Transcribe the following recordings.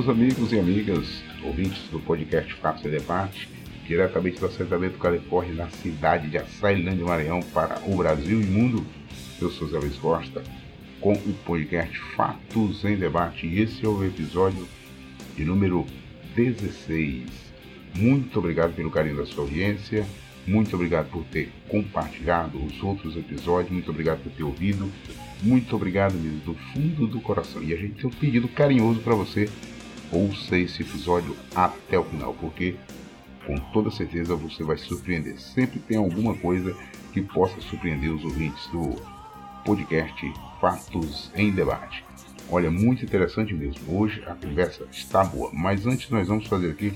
meus amigos e amigas, ouvintes do podcast Fatos e Debate, diretamente do Assentamento Califórnia, na cidade de Açailândia, Maranhão, para o Brasil e o mundo. Eu sou Zé Luiz Costa, com o podcast Fatos em Debate, e esse é o episódio de número 16. Muito obrigado pelo carinho da sua audiência, muito obrigado por ter compartilhado os outros episódios, muito obrigado por ter ouvido, muito obrigado mesmo do fundo do coração. E a gente tem um pedido carinhoso para você, ouça esse episódio até o final, porque com toda certeza você vai se surpreender. Sempre tem alguma coisa que possa surpreender os ouvintes do podcast Fatos em Debate. Olha, muito interessante mesmo. Hoje a conversa está boa, mas antes nós vamos fazer aqui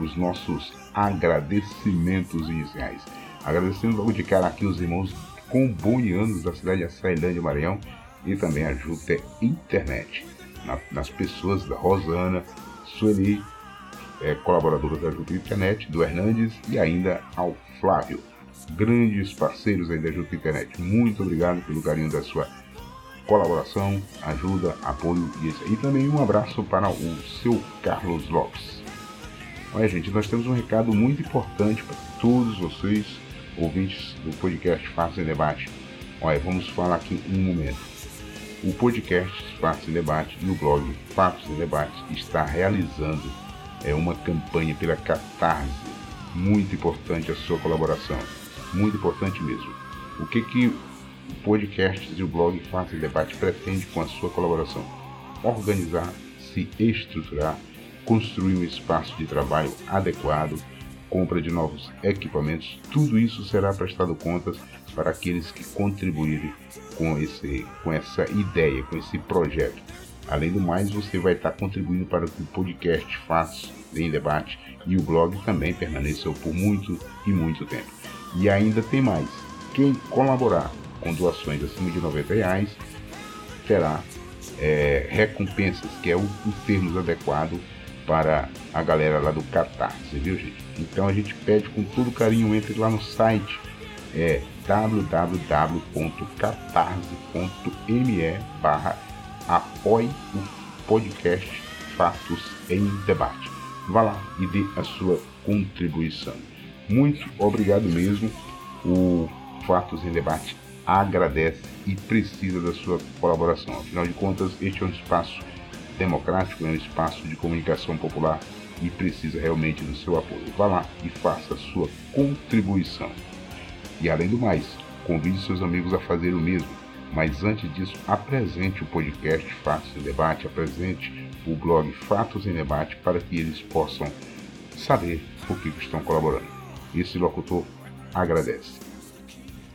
os nossos agradecimentos iniciais. Agradecendo logo de cara aqui os irmãos combonianos da cidade de Açailândia, Maranhão e também a Júpiter Internet. Na, nas pessoas da Rosana, Sueli, é, colaboradora da Júpiter Internet, do Hernandes e ainda ao Flávio. Grandes parceiros aí da Júpiter Internet. Muito obrigado pelo carinho da sua colaboração, ajuda, apoio e, e também um abraço para o seu Carlos Lopes. Olha, gente, nós temos um recado muito importante para todos vocês, ouvintes do podcast em Debate. Olha, vamos falar aqui um momento. O podcast Fatos em Debate e o blog Fatos em Debate está realizando é, uma campanha pela Catarse. Muito importante a sua colaboração. Muito importante mesmo. O que, que o podcast e o blog Fatos em Debate pretende com a sua colaboração? Organizar, se estruturar construir um espaço de trabalho adequado, compra de novos equipamentos, tudo isso será prestado contas para aqueles que contribuírem com, esse, com essa ideia, com esse projeto. Além do mais, você vai estar contribuindo para que o podcast faça em debate e o blog também permaneça por muito e muito tempo. E ainda tem mais. Quem colaborar com doações acima de 90 reais terá é, recompensas, que é o, o termo adequado para a galera lá do Catarse, viu gente? Então a gente pede com todo carinho, entre lá no site é www.catarse.me barra apoie o podcast Fatos em Debate. Vá lá e dê a sua contribuição. Muito obrigado mesmo. O Fatos em Debate agradece e precisa da sua colaboração. Afinal de contas, este é um espaço democrático, é um espaço de comunicação popular e precisa realmente do seu apoio. Vá lá e faça a sua contribuição. E além do mais, convide seus amigos a fazer o mesmo. Mas antes disso, apresente o podcast Fatos em Debate, apresente o blog Fatos em Debate para que eles possam saber por que estão colaborando. Esse locutor agradece.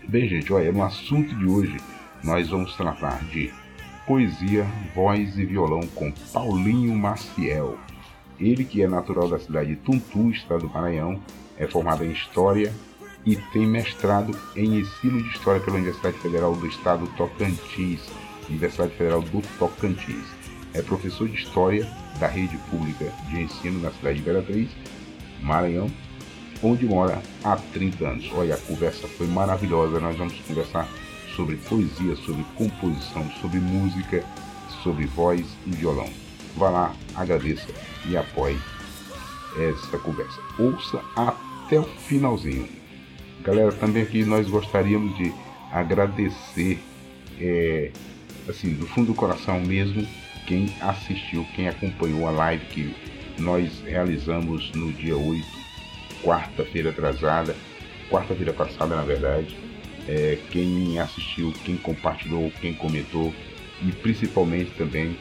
Bem, gente, olha, no assunto de hoje nós vamos tratar de poesia, voz e violão com Paulinho Maciel. Ele que é natural da cidade de Tuntu, estado do Maranhão, é formado em História e tem mestrado em ensino de História pela Universidade Federal do Estado do Tocantins, Universidade Federal do Tocantins. É professor de História da Rede Pública de Ensino na cidade de Imperatriz, Maranhão, onde mora há 30 anos. Olha, a conversa foi maravilhosa, nós vamos conversar sobre poesia, sobre composição, sobre música, sobre voz e violão. Vá lá, agradeça e apoie essa conversa. Ouça até o finalzinho. Galera, também aqui nós gostaríamos de agradecer, é, assim, do fundo do coração mesmo, quem assistiu, quem acompanhou a live que nós realizamos no dia 8, quarta-feira atrasada, quarta-feira passada, na verdade é, quem assistiu, quem compartilhou, quem comentou e principalmente também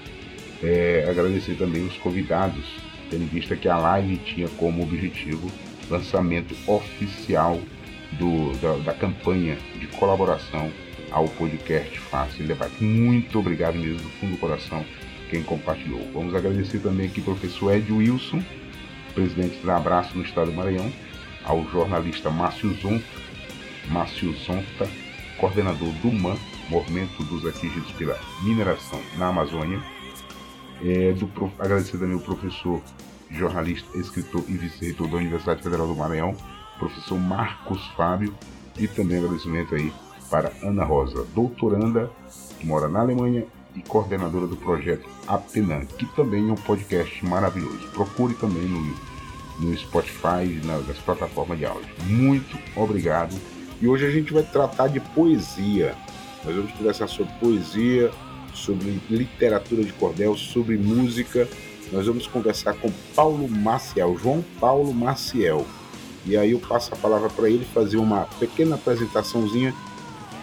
é, agradecer também os convidados, tendo vista que a live tinha como objetivo lançamento oficial do, da, da campanha de colaboração ao podcast Fácil Debate. Muito obrigado mesmo do fundo do coração quem compartilhou. Vamos agradecer também aqui ao professor Ed Wilson, presidente da Abraço no Estado do Maranhão, ao jornalista Márcio Zonta, Márcio Zonta, coordenador do MAN, Movimento dos Atingidos pela Mineração na Amazônia. É, do, agradecer também ao professor, jornalista, escritor e vice-reitor da Universidade Federal do Maranhão, professor Marcos Fábio, e também agradecimento aí para Ana Rosa, doutoranda, que mora na Alemanha e coordenadora do projeto Apenan, que também é um podcast maravilhoso. Procure também no, no Spotify, nas plataformas de áudio. Muito obrigado. E hoje a gente vai tratar de poesia. Nós vamos conversar sobre poesia, sobre literatura de cordel, sobre música. Nós vamos conversar com Paulo Maciel, João Paulo Maciel. E aí eu passo a palavra para ele fazer uma pequena apresentaçãozinha.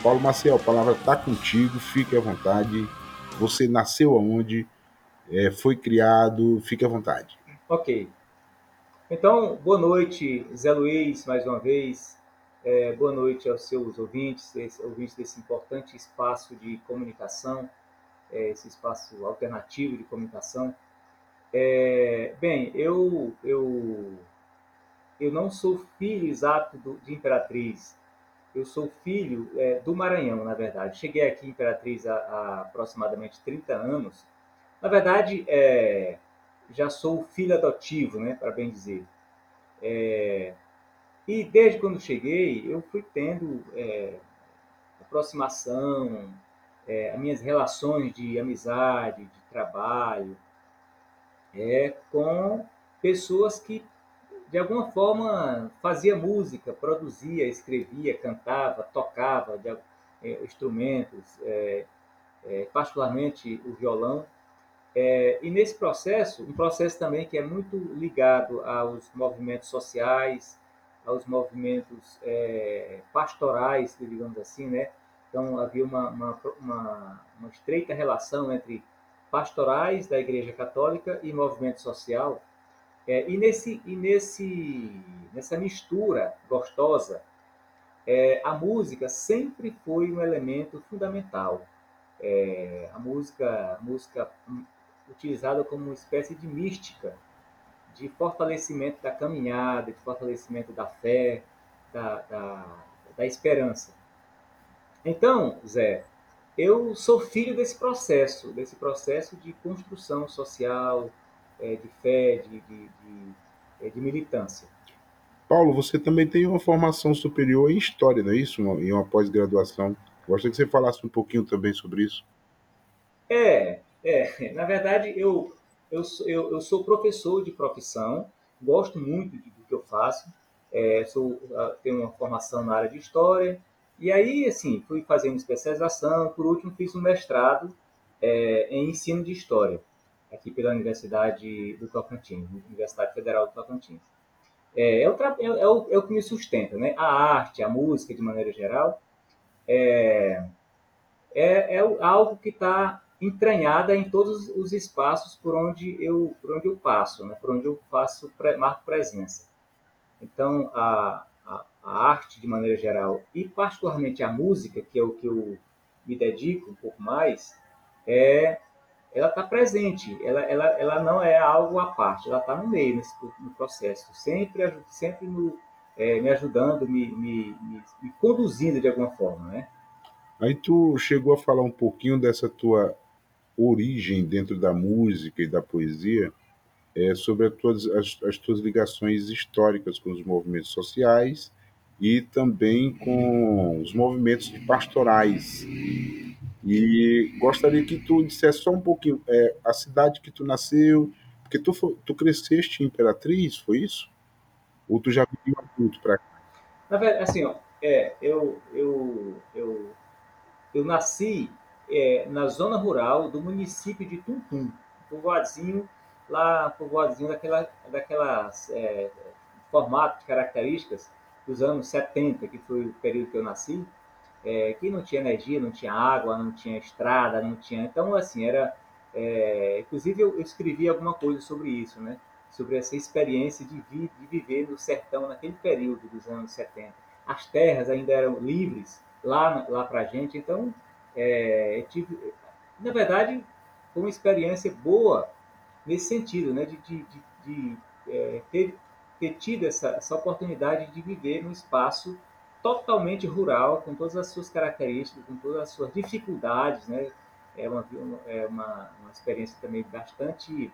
Paulo Maciel, a palavra está contigo, fique à vontade. Você nasceu aonde? É, foi criado? Fique à vontade. Ok. Então, boa noite, Zé Luiz, mais uma vez. É, boa noite aos seus ouvintes, ouvintes desse importante espaço de comunicação, é, esse espaço alternativo de comunicação. É, bem, eu, eu, eu não sou filho exato do, de Imperatriz. Eu sou filho é, do Maranhão, na verdade. Cheguei aqui em Imperatriz há, há aproximadamente 30 anos. Na verdade, é, já sou filho adotivo, né, para bem dizer. É, e desde quando cheguei, eu fui tendo é, aproximação, é, as minhas relações de amizade, de trabalho, é, com pessoas que, de alguma forma, fazia música, produzia, escrevia, cantava, tocava de, é, instrumentos, é, é, particularmente o violão. É, e nesse processo, um processo também que é muito ligado aos movimentos sociais, aos movimentos é, pastorais, digamos assim, né? Então havia uma, uma, uma, uma, estreita relação entre pastorais da Igreja Católica e movimento social. É, e nesse, e nesse, nessa mistura gostosa, é, a música sempre foi um elemento fundamental. É, a música, música utilizada como uma espécie de mística de fortalecimento da caminhada, de fortalecimento da fé, da, da, da esperança. Então, Zé, eu sou filho desse processo, desse processo de construção social, é, de fé, de, de, de, é, de, militância. Paulo, você também tem uma formação superior em História, não é isso? Em uma pós-graduação. Gostaria que você falasse um pouquinho também sobre isso. É, é. Na verdade, eu eu, eu, eu sou professor de profissão, gosto muito do que eu faço, é, sou, tenho uma formação na área de História, e aí, assim, fui fazendo especialização, por último fiz um mestrado é, em ensino de História, aqui pela Universidade do Tocantins, Universidade Federal do Tocantins. É, é, o, é, é, o, é o que me sustenta, né? A arte, a música, de maneira geral, é, é, é algo que está entranhada em todos os espaços por onde eu, por onde eu passo, né? por onde eu faço, marco presença. Então, a, a, arte, de maneira geral, e particularmente a música, que é o que eu me dedico um pouco mais, é, ela está presente, ela, ela, ela não é algo à parte, ela está no meio, nesse, no processo, sempre, sempre no, é, me ajudando, me, me, me, me conduzindo de alguma forma, né? Aí tu chegou a falar um pouquinho dessa tua origem dentro da música e da poesia é, sobre as tuas, as, as tuas ligações históricas com os movimentos sociais e também com os movimentos pastorais. E gostaria que tu dissesse só um pouquinho é, a cidade que tu nasceu, porque tu, tu cresceste em Imperatriz, foi isso? Ou tu já viveu adulto para cá? Na verdade, assim, ó, é, eu, eu, eu, eu nasci é, na zona rural do município de Tuntum, um povoadinho lá, povoadinho daquela, daquelas é, formato de características dos anos 70, que foi o período que eu nasci, é, que não tinha energia, não tinha água, não tinha estrada, não tinha. Então, assim, era. É, inclusive, eu, escrevi alguma coisa sobre isso, né? Sobre essa experiência de, vi, de viver no sertão naquele período dos anos 70. As terras ainda eram livres lá, lá para a gente, então é, tive, na verdade, foi uma experiência boa nesse sentido, né, de, de, de, de é, ter, ter tido essa, essa oportunidade de viver num espaço totalmente rural, com todas as suas características, com todas as suas dificuldades, né? É uma, é uma, uma experiência também bastante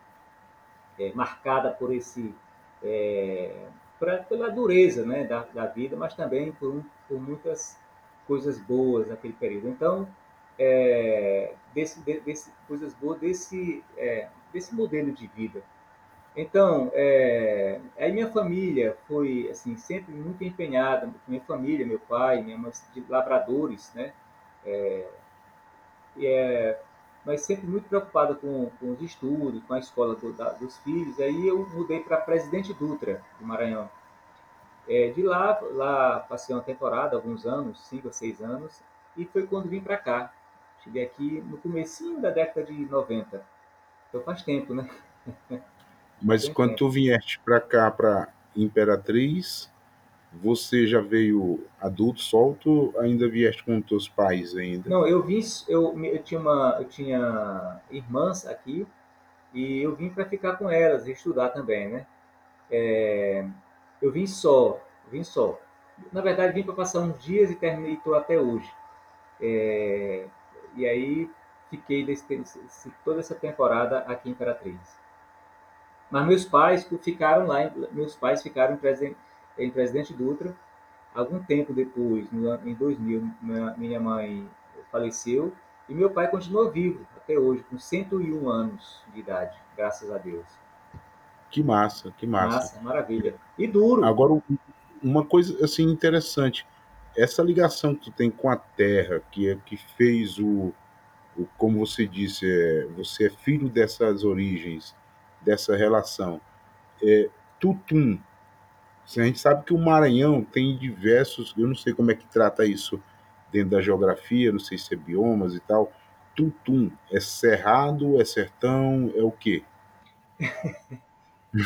é, marcada por esse é, pra, pela dureza, né, da, da vida, mas também por, por muitas coisas boas naquele período. Então, é, desse, desse, coisas boas desse, é, desse modelo de vida. Então, é, aí minha família foi assim sempre muito empenhada, minha família, meu pai, minha mãe, de lavradores, né? É, é, mas sempre muito preocupada com, com os estudos, com a escola do, da, dos filhos. Aí eu mudei para Presidente Dutra, do Maranhão. É, de lá, lá passei uma temporada, alguns anos, cinco ou seis anos, e foi quando vim para cá. Cheguei aqui no comecinho da década de 90. Então faz tempo, né? Mas quando tempo. tu vieste para cá, para Imperatriz, você já veio adulto, solto, ainda vieste com teus pais ainda? Não, eu vim, eu, eu tinha uma, eu tinha irmãs aqui e eu vim para ficar com elas e estudar também, né? É, eu vim só, vim só. Na verdade, vim para passar uns dias e terminei estou até hoje. É, e aí fiquei desse, toda essa temporada aqui em Imperatriz. Mas meus pais ficaram lá, meus pais ficaram em Presidente, em Presidente Dutra. Algum tempo depois, em 2000, minha mãe faleceu e meu pai continua vivo até hoje, com 101 anos de idade, graças a Deus. Que massa, que massa. Massa, maravilha. E duro. Agora, uma coisa assim interessante, essa ligação que tu tem com a terra, que é que fez o, o como você disse, é, você é filho dessas origens, dessa relação. É, tutum. A gente sabe que o Maranhão tem diversos, eu não sei como é que trata isso dentro da geografia, não sei se é biomas e tal. Tutum é cerrado, é sertão, é o quê?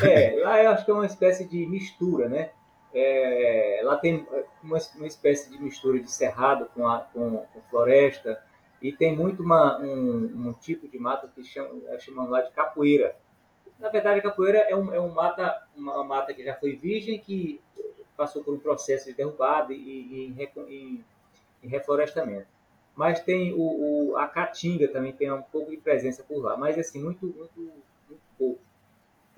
É, lá eu acho que é uma espécie de mistura, né? É, lá tem uma, uma, espécie de mistura de cerrado com, a, com, com floresta e tem muito uma, um, um, tipo de mata que chamam, chamam lá de capoeira. Na verdade, a capoeira é, um, é um mata, uma mata que já foi virgem, que passou por um processo de derrubada e, e, em, em, reflorestamento. Mas tem o, o, a caatinga também tem um pouco de presença por lá, mas assim, muito, muito, muito pouco.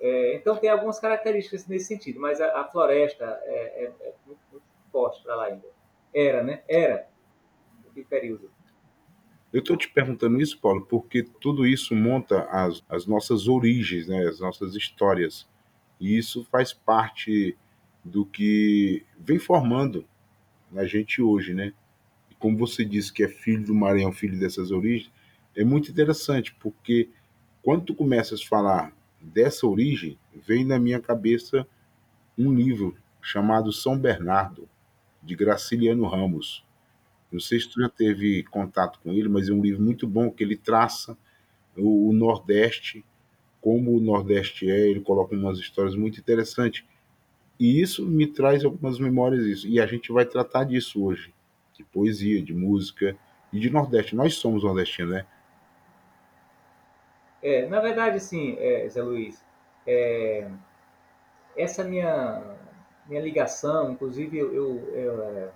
É, então tem algumas características nesse sentido, mas a, a floresta é, é, é muito, muito, forte para lá ainda. Era, né? Era. Que período. Eu estou te perguntando isso, Paulo, porque tudo isso monta as, as nossas origens, né? as nossas histórias. E isso faz parte do que vem formando a gente hoje, né? E como você disse que é filho do Maranhão, filho dessas origens, é muito interessante, porque quando tu começas a falar dessa origem, vem na minha cabeça um livro chamado São Bernardo, de Graciliano Ramos. Não sei se tu já teve contato com ele, mas é um livro muito bom que ele traça o, o Nordeste, como o Nordeste é, ele coloca umas histórias muito interessantes. E isso me traz algumas memórias disso. E a gente vai tratar disso hoje, de poesia, de música e de Nordeste. Nós somos nordestinos, né? É, na verdade, assim, é, Zé Luiz, é, essa minha, minha ligação, inclusive eu, eu, eu, é,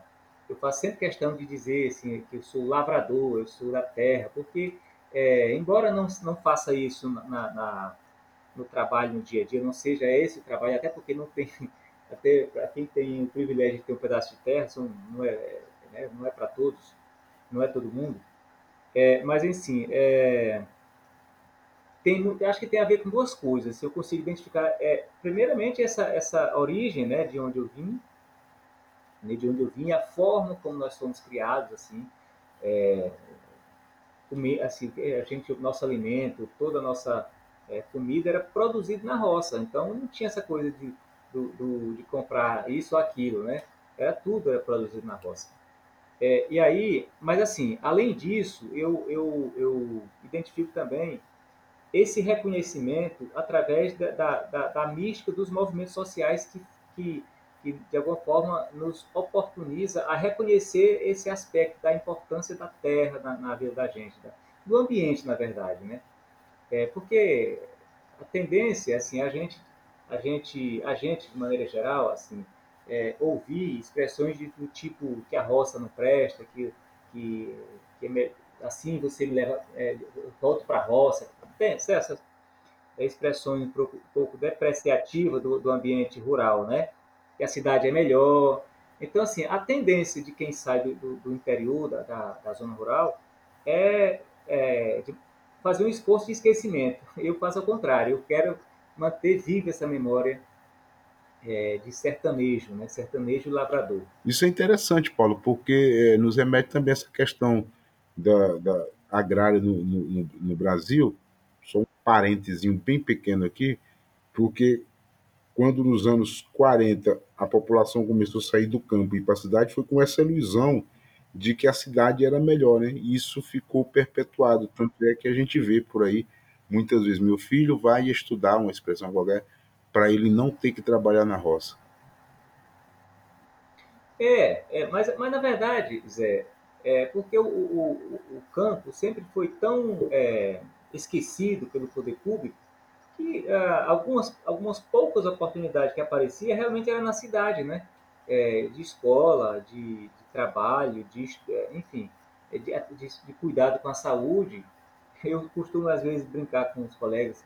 eu, faço sempre questão de dizer assim, que eu sou lavrador, eu sou da terra, porque, é, embora não, não faça isso na, na, no trabalho, no dia a dia, não seja esse o trabalho, até porque não tem, até para quem tem o privilégio de ter um pedaço de terra, são, não é, né, não é para todos, não é todo mundo, é, mas, enfim, é, tem, acho que tem a ver com duas coisas. Se eu consigo identificar, é, primeiramente, essa, essa origem né, de onde eu vim, né, de onde eu vim, a forma como nós fomos criados, assim, é, comer, assim a gente, o nosso alimento, toda a nossa é, comida era produzida na roça. Então, não tinha essa coisa de, do, do, de comprar isso ou aquilo, né? Era tudo era produzido na roça. É, e aí, mas assim, além disso, eu, eu, eu identifico também esse reconhecimento através da, da, da, da mística dos movimentos sociais que, que, que, de alguma forma, nos oportuniza a reconhecer esse aspecto da importância da terra na, na vida da gente, da, do ambiente, na verdade, né? É, porque a tendência, assim, a gente, a gente, a gente de maneira geral, assim, é, ouvir expressões de, do tipo que a roça não presta, que, que, que é assim você me leva, é, volto para a roça, tem essas expressões um pouco depreciativas do, do ambiente rural, né? Que a cidade é melhor. Então, assim, a tendência de quem sai do, do interior, da, da, da, zona rural, é, é fazer um esforço de esquecimento. Eu faço ao contrário, eu quero manter viva essa memória é, de sertanejo, né? sertanejo lavrador. Isso é interessante, Paulo, porque é, nos remete também essa questão da, da agrária no, no, no, Brasil. Só um parentezinho bem pequeno aqui, porque quando nos anos 40 a população começou a sair do campo e para a cidade, foi com essa ilusão de que a cidade era melhor, né? E isso ficou perpetuado. Tanto é que a gente vê por aí, muitas vezes, meu filho vai estudar uma expressão qualquer para ele não ter que trabalhar na roça. É, é mas, mas na verdade, Zé, é porque o, o, o campo sempre foi tão é, esquecido pelo poder público que ah, algumas, algumas poucas oportunidades que apareciam realmente eram na cidade, né? É, de escola, de, de trabalho, de, é, enfim, é, de, de, de, cuidado com a saúde. Eu costumo, às vezes, brincar com os colegas,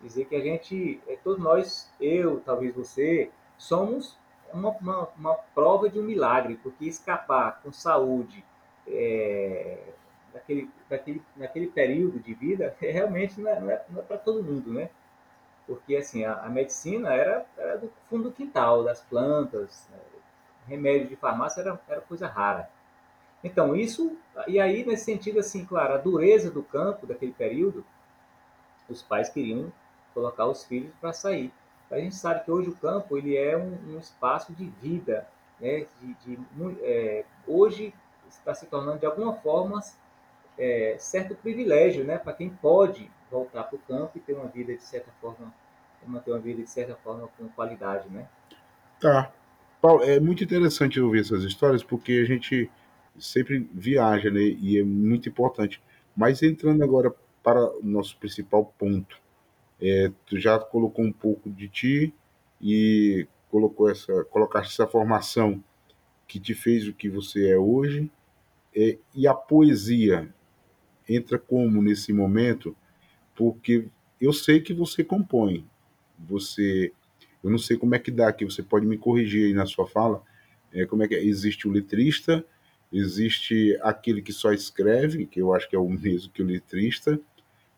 dizer que a gente, é, todos nós, eu, talvez você, somos uma, uma, uma prova de um milagre, porque escapar com saúde é, daquele, daquele, naquele período de vida, realmente não é, não é para todo mundo, né? Porque, assim, a, a medicina era, era, do fundo do quintal, das plantas, né? remédio de farmácia era, era coisa rara. Então, isso, e aí, nesse sentido, assim, claro, a dureza do campo daquele período, os pais queriam colocar os filhos para sair. A gente sabe que hoje o campo ele é um, um espaço de vida, né? De, de é, hoje está se tornando de alguma forma é, certo privilégio, né? Para quem pode voltar para o campo e ter uma vida de certa forma, manter uma vida de certa forma com qualidade, né? Tá. Paulo, é muito interessante ouvir essas histórias porque a gente sempre viaja, né? E é muito importante. Mas entrando agora para o nosso principal ponto, é, tu já colocou um pouco de ti e colocou essa, colocaste essa formação que te fez o que você é hoje. É, e a poesia entra como nesse momento? Porque eu sei que você compõe. Você, eu não sei como é que dá aqui. Você pode me corrigir aí na sua fala. É, como é que é? existe o letrista, existe aquele que só escreve, que eu acho que é o mesmo que o letrista,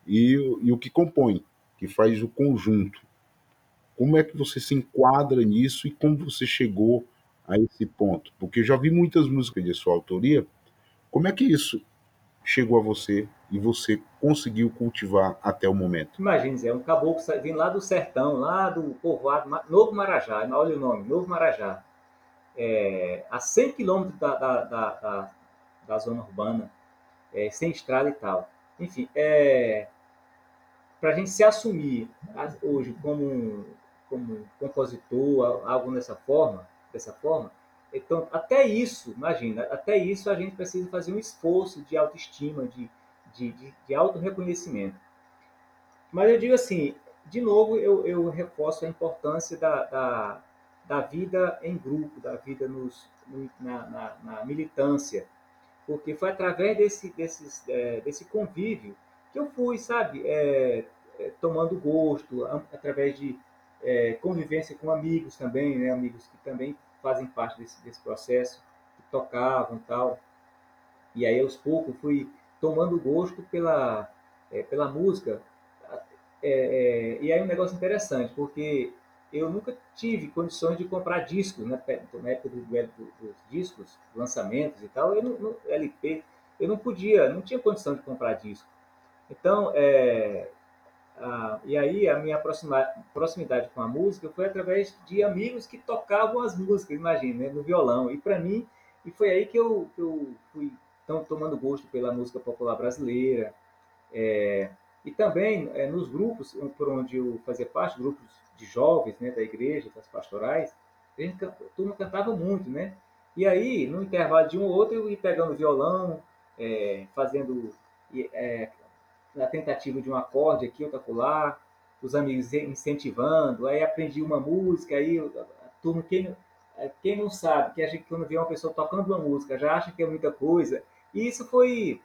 e, e o que compõe que faz o conjunto. Como é que você se enquadra nisso e como você chegou a esse ponto? Porque eu já vi muitas músicas de sua autoria. Como é que isso chegou a você e você conseguiu cultivar até o momento? Imagine, é um caboclo vindo lá do sertão, lá do povoado Novo Marajá, olha o nome, Novo Marajá, é, a 100 quilômetros da, da, da, da, zona urbana, é, sem estrada e tal. Enfim, é, para a gente se assumir hoje como, como compositor, algo dessa forma, dessa forma, então até isso, imagina, até isso a gente precisa fazer um esforço de autoestima, de, de, de, de auto-reconhecimento. Mas eu digo assim, de novo, eu, eu reforço a importância da, da, da vida em grupo, da vida nos, na, na, na militância, porque foi através desse, desses, é, desse convívio que eu fui, sabe, é, é, tomando gosto, através de é, convivência com amigos também, né, amigos que também fazem parte desse, desse processo, que tocavam e tal. E aí, aos poucos, fui tomando gosto pela, é, pela música. É, é, e aí, um negócio interessante, porque eu nunca tive condições de comprar discos, né? na época do, do, dos discos, lançamentos e tal, eu não, LP, eu não podia, não tinha condição de comprar disco. Então, é, ah, e aí a minha proximidade com a música foi através de amigos que tocavam as músicas, imagina, né, no violão. E para mim, e foi aí que eu, que eu fui tão, tomando gosto pela música popular brasileira. É, e também é, nos grupos por onde eu fazia parte, grupos de jovens né, da igreja, das pastorais, a gente a turma cantava muito, né? E aí, no intervalo de um ou outro, eu ia pegando violão, é, fazendo é, na tentativa de um acorde aqui, outro acolá, os amigos incentivando, aí aprendi uma música, aí a turma, quem, quem não sabe, que a gente quando vê uma pessoa tocando uma música já acha que é muita coisa, e isso foi,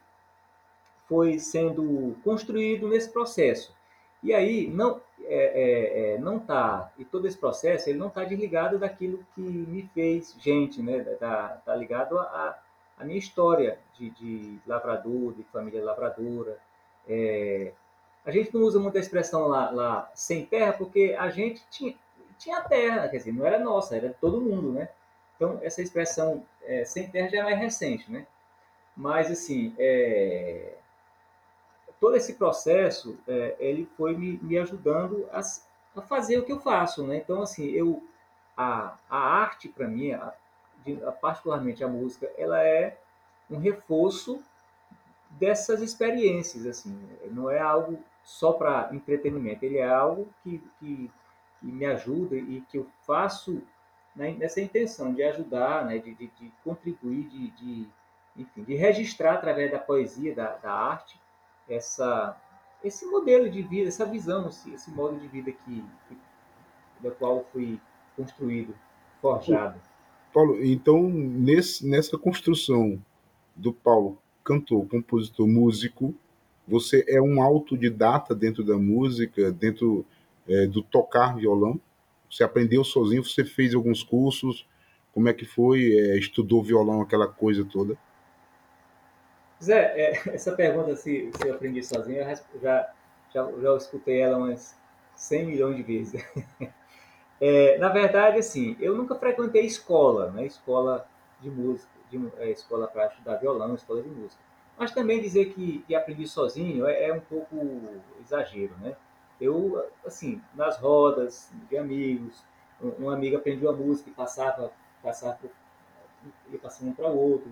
foi sendo construído nesse processo. E aí não é, é, é, não tá e todo esse processo ele não está desligado daquilo que me fez gente, né? Tá, tá ligado a, a minha história de, de lavrador, de família lavradora. É, a gente não usa muita expressão lá, lá sem terra, porque a gente tinha, tinha terra, quer dizer, não era nossa, era todo mundo, né? Então, essa expressão é, sem terra já é mais recente, né? Mas, assim, é, todo esse processo, é, ele foi me, me ajudando a, a, fazer o que eu faço, né? Então, assim, eu, a, a arte, para mim, a, de, particularmente a música, ela é um reforço dessas experiências, assim. Não é algo só para entretenimento, ele é algo que, que, que, me ajuda e que eu faço né, nessa intenção de ajudar, né, de, de, de contribuir, de, de, enfim, de registrar através da poesia, da, da arte, essa, esse modelo de vida, essa visão, esse, modo de vida que, que, da qual fui construído, forjado. Paulo, então nesse, nessa construção do Paulo, cantor, compositor, músico, você é um autodidata dentro da música, dentro é, do tocar violão? Você aprendeu sozinho? Você fez alguns cursos? Como é que foi? É, estudou violão, aquela coisa toda? Zé, é, essa pergunta se, se eu aprendi sozinho, eu já, já, já escutei ela umas 100 milhões de vezes. É, na verdade, assim, eu nunca frequentei escola, né? Escola de música, de, é, escola para estudar violão, escola de música. Mas também dizer que, que aprendi sozinho é, é, um pouco exagero, né? Eu, assim, nas rodas de amigos, um, um amigo aprendia a música e passava, passava ia passando um para o outro,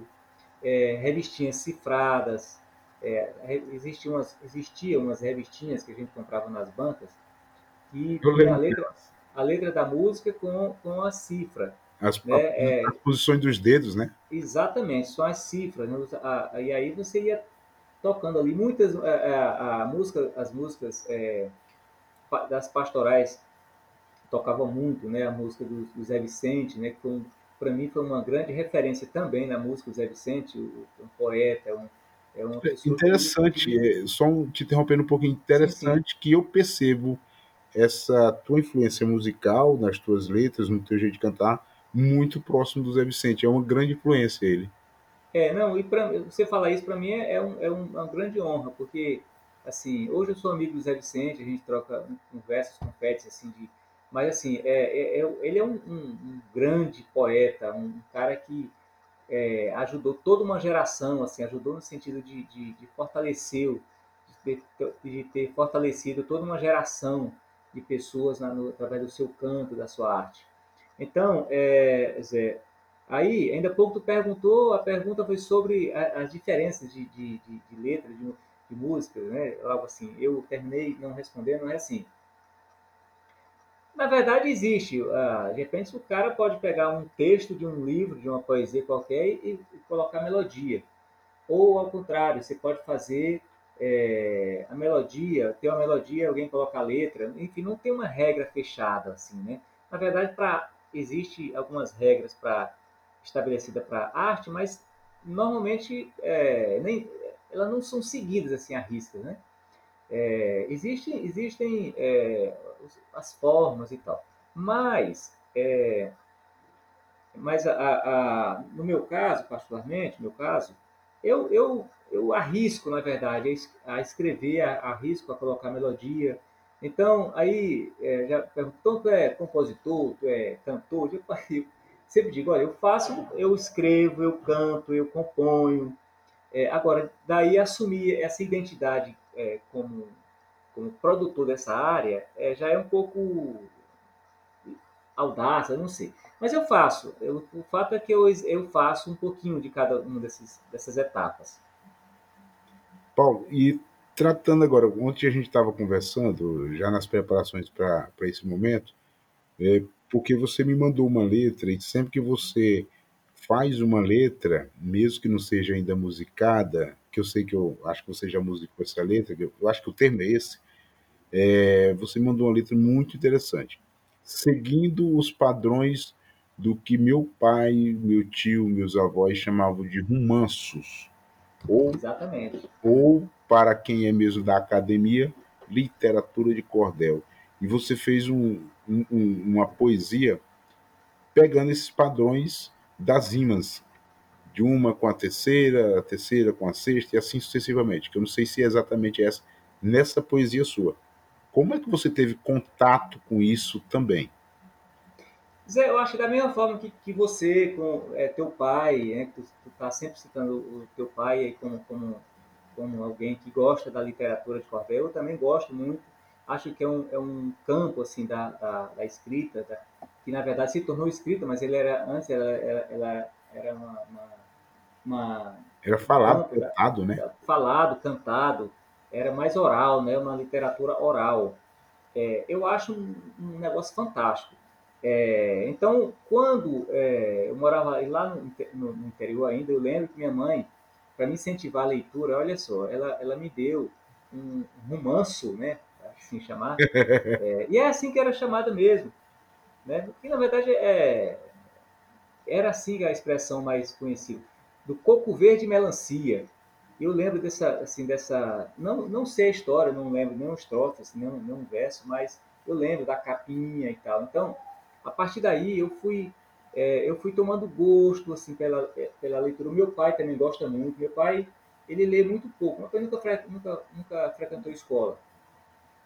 é, revistinhas cifradas, é, existiam umas, existiam umas revistinhas que a gente comprava nas bancas que a letra, a letra da música com, com a cifra. As, né? é, as posições dos dedos, né? Exatamente, são as cifras. Né? A, e aí você ia tocando ali muitas a, é, é, a, a música, as músicas é, das pastorais tocavam muito, né? A música do, do Zé Vicente, né? Que para mim foi uma grande referência também na música Zé Vicente, um poeta, um, é uma interessante, que... só te interrompendo um pouquinho, interessante sim, sim. que eu percebo essa tua influência musical nas tuas letras, no teu jeito de cantar, muito próximo do Zé Vicente. É uma grande influência ele. É, não, e para você falar isso para mim é, é, um, é, uma grande honra, porque assim, hoje eu sou amigo do Zé Vicente, a gente troca conversas, confetes assim de, mas assim, é, é, é ele é um, um, um, grande poeta, um cara que é, ajudou toda uma geração, assim, ajudou no sentido de, de, de fortalecer, de ter, de ter fortalecido toda uma geração de pessoas na, no, através do seu canto, da sua arte. Então, é, Zé, aí, ainda pouco tu perguntou, a pergunta foi sobre a, as diferenças de, de, de, de letra, de, de música, né? Algo assim. Eu terminei não respondendo, não é assim. Na verdade, existe. Uh, de repente, o cara pode pegar um texto de um livro, de uma poesia qualquer e, colocar melodia. Ou, ao contrário, você pode fazer é, a melodia, ter uma melodia, alguém coloca a letra, enfim, não tem uma regra fechada assim, né? Na verdade, para existe algumas regras para estabelecida para arte, mas normalmente é, nem elas não são seguidas assim à risca, né? É, existem existem é, as formas e tal, mas é, mas a, a, no meu caso particularmente, no meu caso, eu, eu eu arrisco, na verdade, a escrever, arrisco a colocar melodia. Então, aí, é, já perguntou, tu é compositor, tu é cantor? Eu, eu sempre digo, olha, eu faço, eu escrevo, eu canto, eu componho. É, agora, daí assumir essa identidade é, como, como produtor dessa área é, já é um pouco eu não sei. Mas eu faço. Eu, o fato é que eu, eu faço um pouquinho de cada uma desses, dessas etapas. Paulo, e tratando agora, ontem a gente estava conversando, já nas preparações para esse momento, é, porque você me mandou uma letra e sempre que você faz uma letra, mesmo que não seja ainda musicada, que eu sei que eu acho que você já musicou essa letra, eu, eu acho que o termo é esse, é, você mandou uma letra muito interessante, seguindo os padrões do que meu pai, meu tio, meus avós chamavam de romanços. Ou, Exatamente. Ou, para quem é mesmo da academia, literatura de cordel. E você fez um, um, uma poesia pegando esses padrões das rimas de uma com a terceira, a terceira com a sexta e assim sucessivamente, que eu não sei se é exatamente essa nessa poesia sua. Como é que você teve contato com isso também? Zé, eu acho que da mesma forma que, que você, com é, teu pai, né, tu, tu tá sempre citando o teu pai aí como, como, como alguém que gosta da literatura de cordel, eu também gosto muito. Acho que é um, é um campo assim da, da, da escrita, da, que na verdade se tornou escrita, mas ele era antes ela, ela, ela era uma, uma, uma, era falado, campo, cantado, né? Falado, cantado, era mais oral, né? Uma literatura oral. É, eu acho um, um negócio fantástico. É, então, quando é, eu morava lá no, no, no, interior ainda, eu lembro que minha mãe, para me incentivar a leitura, olha só, ela, ela me deu um, um romanço, né? Assim chamar. É, e é assim que era chamada mesmo. Né? Que na verdade é, era assim a expressão mais conhecida. Do coco verde e melancia. Eu lembro dessa, assim, dessa. Não, não sei a história, não lembro nenhuma estrofe, assim, nenhum, nenhum verso, mas eu lembro da capinha e tal. Então, a partir daí eu fui é, eu fui tomando gosto assim pela, pela leitura. O meu pai também gosta muito. Meu pai ele lê muito pouco. Meu pai nunca, nunca, nunca frequentou escola.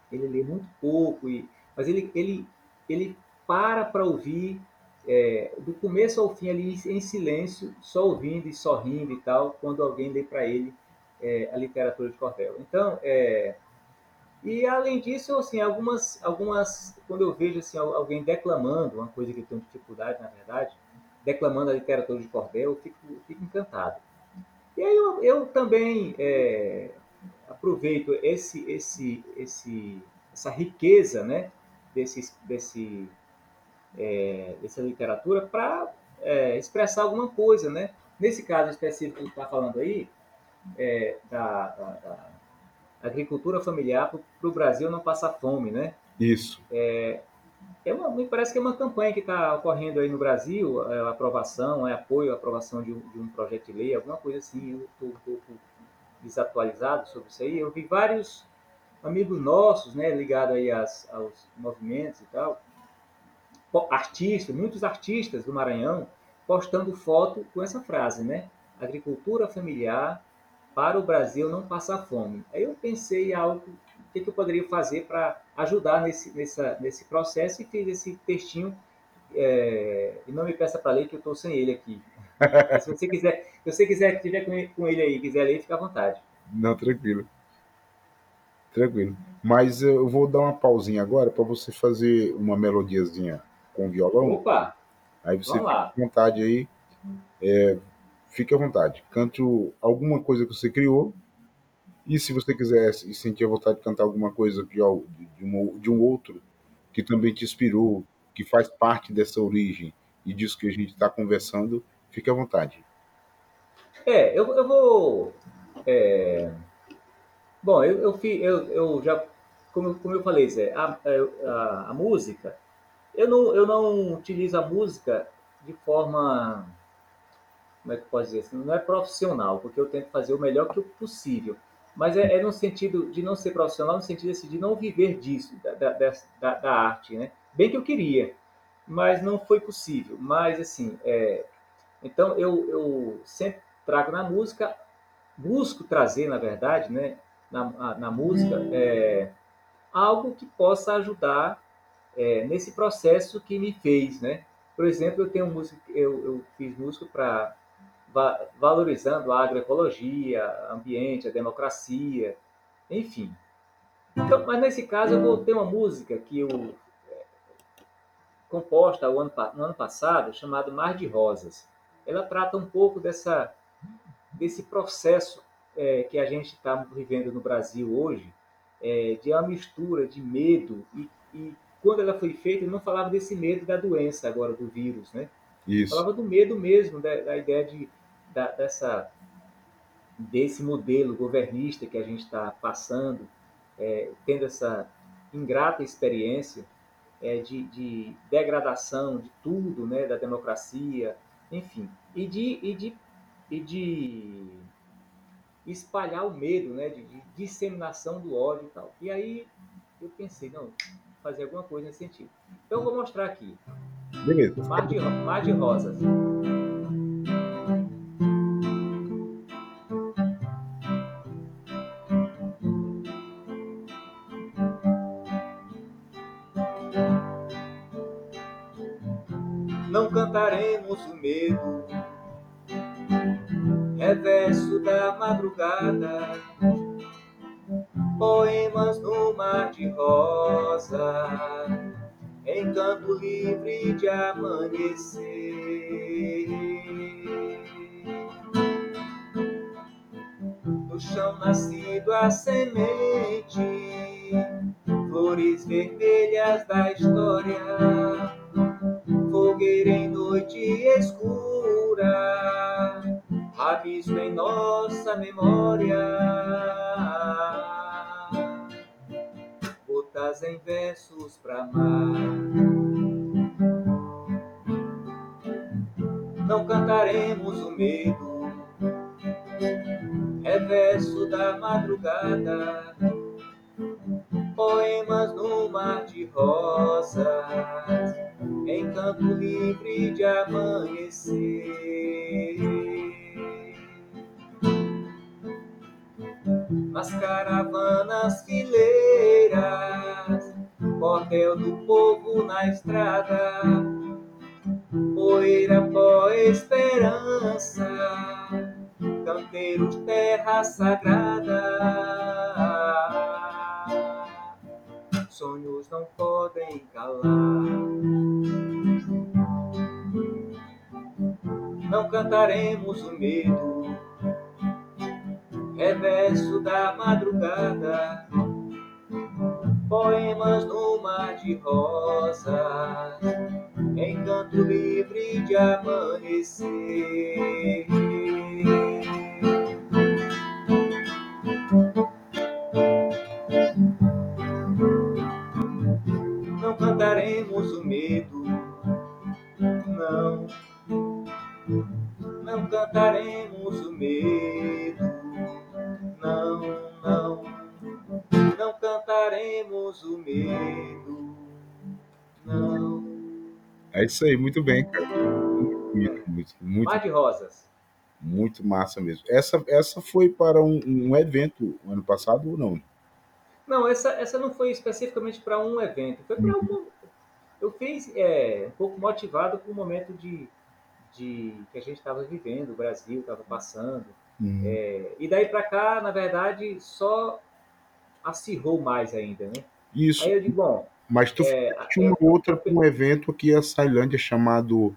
Ele lê muito pouco e mas ele ele ele para para ouvir é, do começo ao fim ali em silêncio, só ouvindo e sorrindo e tal, quando alguém lê para ele é, a literatura de cordel. Então, é, e além disso, assim, algumas, algumas, quando eu vejo assim, alguém declamando, uma coisa que eu tenho dificuldade, na verdade, declamando a literatura de cordel, eu fico, fico encantado. E aí eu, eu também é, aproveito esse, esse, esse, essa riqueza, né, desse, desse, é, dessa literatura para é, expressar alguma coisa, né? Nesse caso específico que está falando aí, é, da, da, da agricultura familiar para o Brasil não passar fome, né? Isso. É, é uma, me parece que é uma campanha que está ocorrendo aí no Brasil, é, aprovação, é apoio à aprovação de um, de um, projeto de lei, alguma coisa assim. Eu estou um pouco desatualizado sobre isso aí. Eu vi vários amigos nossos, né, ligados aí às, aos movimentos e tal, artistas, muitos artistas do Maranhão, postando foto com essa frase, né? Agricultura familiar para o Brasil não passar fome. Aí eu pensei em algo, o que, que eu poderia fazer para ajudar nesse, nessa, nesse processo e fiz esse textinho. É, e não me peça para ler que eu estou sem ele aqui. se você quiser, se você quiser que tiver com ele aí, quiser ler, fica à vontade. Não, tranquilo. Tranquilo. Mas eu vou dar uma pausinha agora para você fazer uma melodiazinha com violão. Opa! Aí você fica à vontade aí. É, fique à vontade. Cante alguma coisa que você criou. E se você quiser e sentir a vontade de cantar alguma coisa de, de, um, de um outro que também te inspirou, que faz parte dessa origem e disso que a gente está conversando, fique à vontade. É, eu, eu vou. É... Bom, eu, eu, eu, eu já. Como, como eu falei, Zé, a, a, a música, eu não, eu não utilizo a música de forma como é que pode dizer assim, não é profissional, porque eu tento fazer o melhor que possível. Mas é, é no sentido de não ser profissional, no sentido assim, de não viver disso, da, da, da, arte, né? Bem que eu queria, mas não foi possível. Mas, assim, é, então eu, eu sempre trago na música, busco trazer, na verdade, né, na, na música, é, algo que possa ajudar é, nesse processo que me fez, né? Por exemplo, eu tenho música, eu, eu fiz música para valorizando a agroecologia, ambiente, a democracia, enfim. Então, mas nesse caso eu vou ter uma música que eu é, composta no ano, no ano passado, chamada Mar de Rosas. Ela trata um pouco dessa desse processo é, que a gente está vivendo no Brasil hoje, é, de uma mistura de medo e, e quando ela foi feita, eu não falava desse medo da doença agora do vírus, né? Isso. Falava do medo mesmo, da, da ideia de da, dessa, desse modelo governista que a gente está passando, é, tendo essa ingrata experiência é, de, de, degradação de tudo, né, da democracia, enfim, e de, e de, e de espalhar o medo, né, de, de disseminação do ódio e tal. E aí eu pensei, não, fazer alguma coisa nesse sentido. Então, eu vou mostrar aqui. Beleza. Mar de, Mar de Rosas. Não cantaremos o medo, reverso da madrugada semente, flores vermelhas da madrugada, poemas no mar de rosas em campo livre de amanhecer. Nas caravanas fileiras, cordel do povo na estrada, poeira pó esperança, terra sagrada sonhos não podem calar. Não cantaremos o medo, é verso da madrugada, poemas no mar de rosas, encanto livre de amanhecer. É isso aí, muito bem, cara. Muito, muito, muito. Mar de Rosas. Muito massa mesmo. Essa, essa foi para um, um evento ano passado ou não? Não, essa, essa não foi especificamente para um evento, foi para um. Eu fiz é, um pouco motivado com o momento de, de que a gente estava vivendo, o Brasil estava passando. Uhum. É, e daí para cá, na verdade, só acirrou mais ainda, né? Isso. Aí eu digo, bom. Mas tu é, tinha uma outra um evento aqui a Sailândia chamado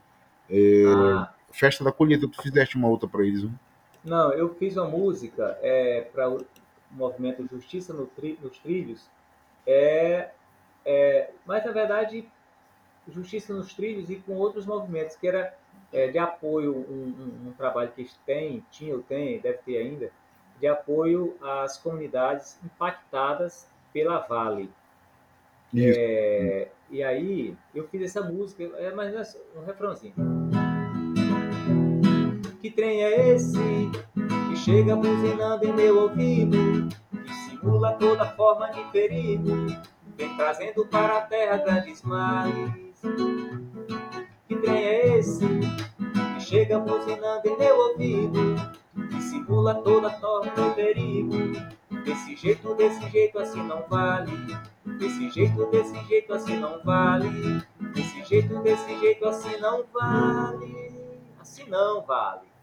é, ah, Festa da Colheita. Tu fizeste uma outra para eles, não? Não, eu fiz uma música é, para movimento Justiça no tri, nos Trilhos, é, é, mas na verdade Justiça nos Trilhos e com outros movimentos, que era é, de apoio, um, um, um, trabalho que eles têm, tinha ou tem, deve ter ainda, de apoio às comunidades impactadas pela Vale. É, e aí eu fiz essa música, é, mas é um refrãozinho. Que trem é esse que chega buzinando em meu ouvido, que simula toda forma de perigo, vem trazendo para a terra grandes males. Que trem é esse que chega buzinando em meu ouvido, que simula toda forma de perigo? Desse jeito, desse jeito assim não vale. Desse jeito, desse jeito assim não vale. Desse jeito, desse jeito assim não vale. Assim não vale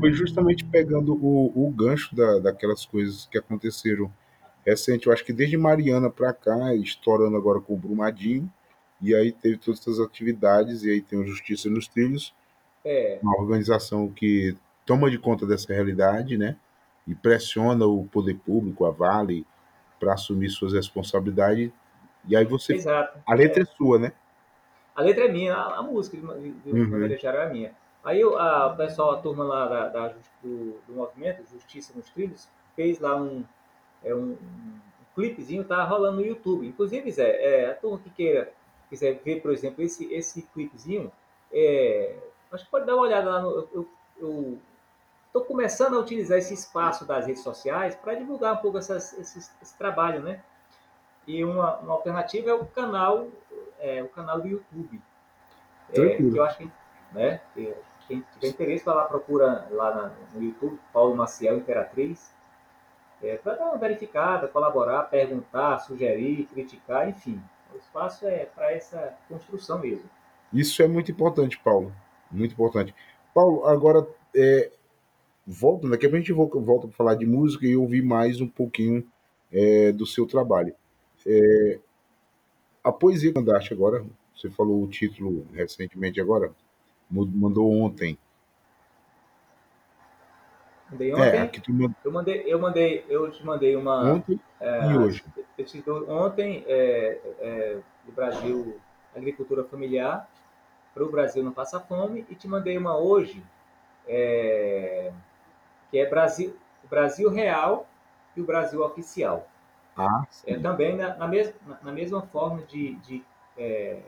foi justamente pegando o, o gancho da, daquelas coisas que aconteceram recente, eu acho que desde Mariana para cá, estourando agora com o Brumadinho, e aí teve todas essas atividades, e aí tem o Justiça nos Trilhos, é. uma organização que toma de conta dessa realidade, né, e pressiona o poder público, a Vale, para assumir suas responsabilidades, e aí você... Exato. A letra é, é sua, né? A letra é minha, a, a música de, de, uhum. é minha. Aí a, o pessoal, a turma lá da, da do, do, movimento, Justiça nos Trilhos, fez lá um, é, um, um clipezinho, tá rolando no YouTube. Inclusive, Zé, é, a turma que queira, quiser ver, por exemplo, esse, esse clipezinho, é, acho que pode dar uma olhada lá no. Eu estou começando a utilizar esse espaço das redes sociais para divulgar um pouco essas, esse, esse trabalho, né? E uma, uma alternativa é o canal, é, o canal do YouTube. É, que eu acho que, né, quem tiver interesse, vai lá, procura lá na, no YouTube, Paulo Maciel Imperatriz, é, para dar uma verificada, colaborar, perguntar, sugerir, criticar, enfim. O espaço é para essa construção mesmo. Isso é muito importante, Paulo. Muito importante. Paulo, agora, é, volta, daqui a pouco a gente volta, para falar de música e ouvir mais um pouquinho é, do seu trabalho. A poesia que mandaste agora, você falou o título recentemente agora, mandou ontem. Mandei É, ontem. aqui tu mandou Eu mandei, eu mandei, eu te mandei uma. ontem e é, hoje. te dou ontem é, é, do Brasil Agricultura Familiar para o Brasil não passa fome e te mandei uma hoje é, que é Brasil, o Brasil Real e o Brasil Oficial. Ah, É, também na, na, mes, na, na mesma forma de, de é,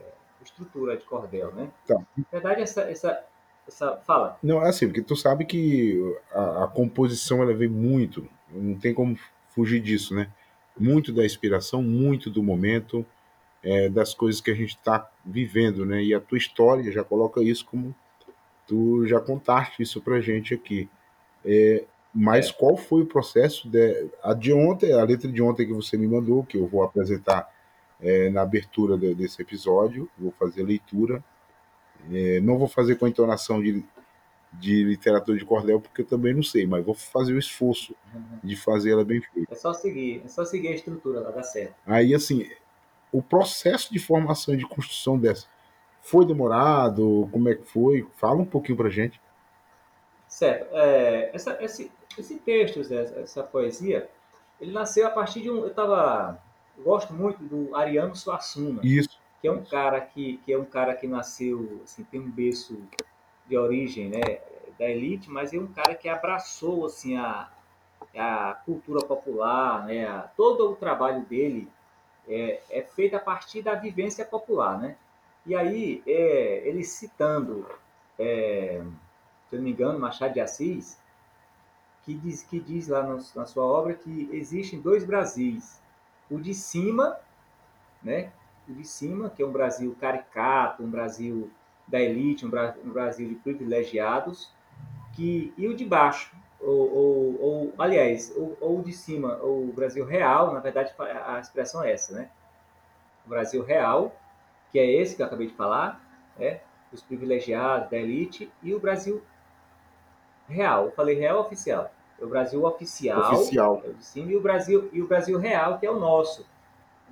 estrutura de cordel, né? Tá. Na verdade, essa, essa, essa fala. Não, é assim, porque tu sabe que a, a composição ela vem muito, não tem como fugir disso, né? Muito da inspiração, muito do momento, é, das coisas que a gente está vivendo, né? E a tua história já coloca isso como tu já contaste isso pra gente aqui. Mas É, qual foi o processo de, a de ontem, a letra de ontem que você me mandou, que eu vou apresentar é, na abertura de- desse episódio, vou fazer a leitura. É, não vou fazer com a entonação de, de literatura de cordel, porque eu também não sei, mas vou fazer o esforço de fazer ela bem feita. é só seguir, é só seguir a estrutura, vai dar certo. Aí, assim, o processo de formação e de construção dessa foi demorado? Como é que foi? Fala um pouquinho pra gente. Certo. É, essa, esse, esse texto, essa, essa poesia, ele nasceu a partir de um. Eu estava. Eu gosto muito do Ariano Suassuna, Isso, que é um cara que, que é um cara que nasceu, assim, tem um berço de origem, né, da elite, mas é um cara que abraçou assim a, a cultura popular, né, a, todo o trabalho dele é, é feito a partir da vivência popular, né? E aí, é, ele citando, é, se eu não me engano, Machado de Assis, que diz, que diz lá no, na sua obra que existem dois Brasis. O de cima, né? O de cima, que é um Brasil caricato, um Brasil da elite, um, Bra um Brasil de privilegiados, que, e o de baixo, ou, ou, ou aliás, ou, ou de cima, o Brasil real, na verdade a expressão é essa, né? O Brasil real, que é esse que eu acabei de falar, né? Os privilegiados, da elite, e o Brasil real. Eu falei real oficial. É o Brasil oficial, oficial. é cima, e o Brasil, e o Brasil real, que é o nosso.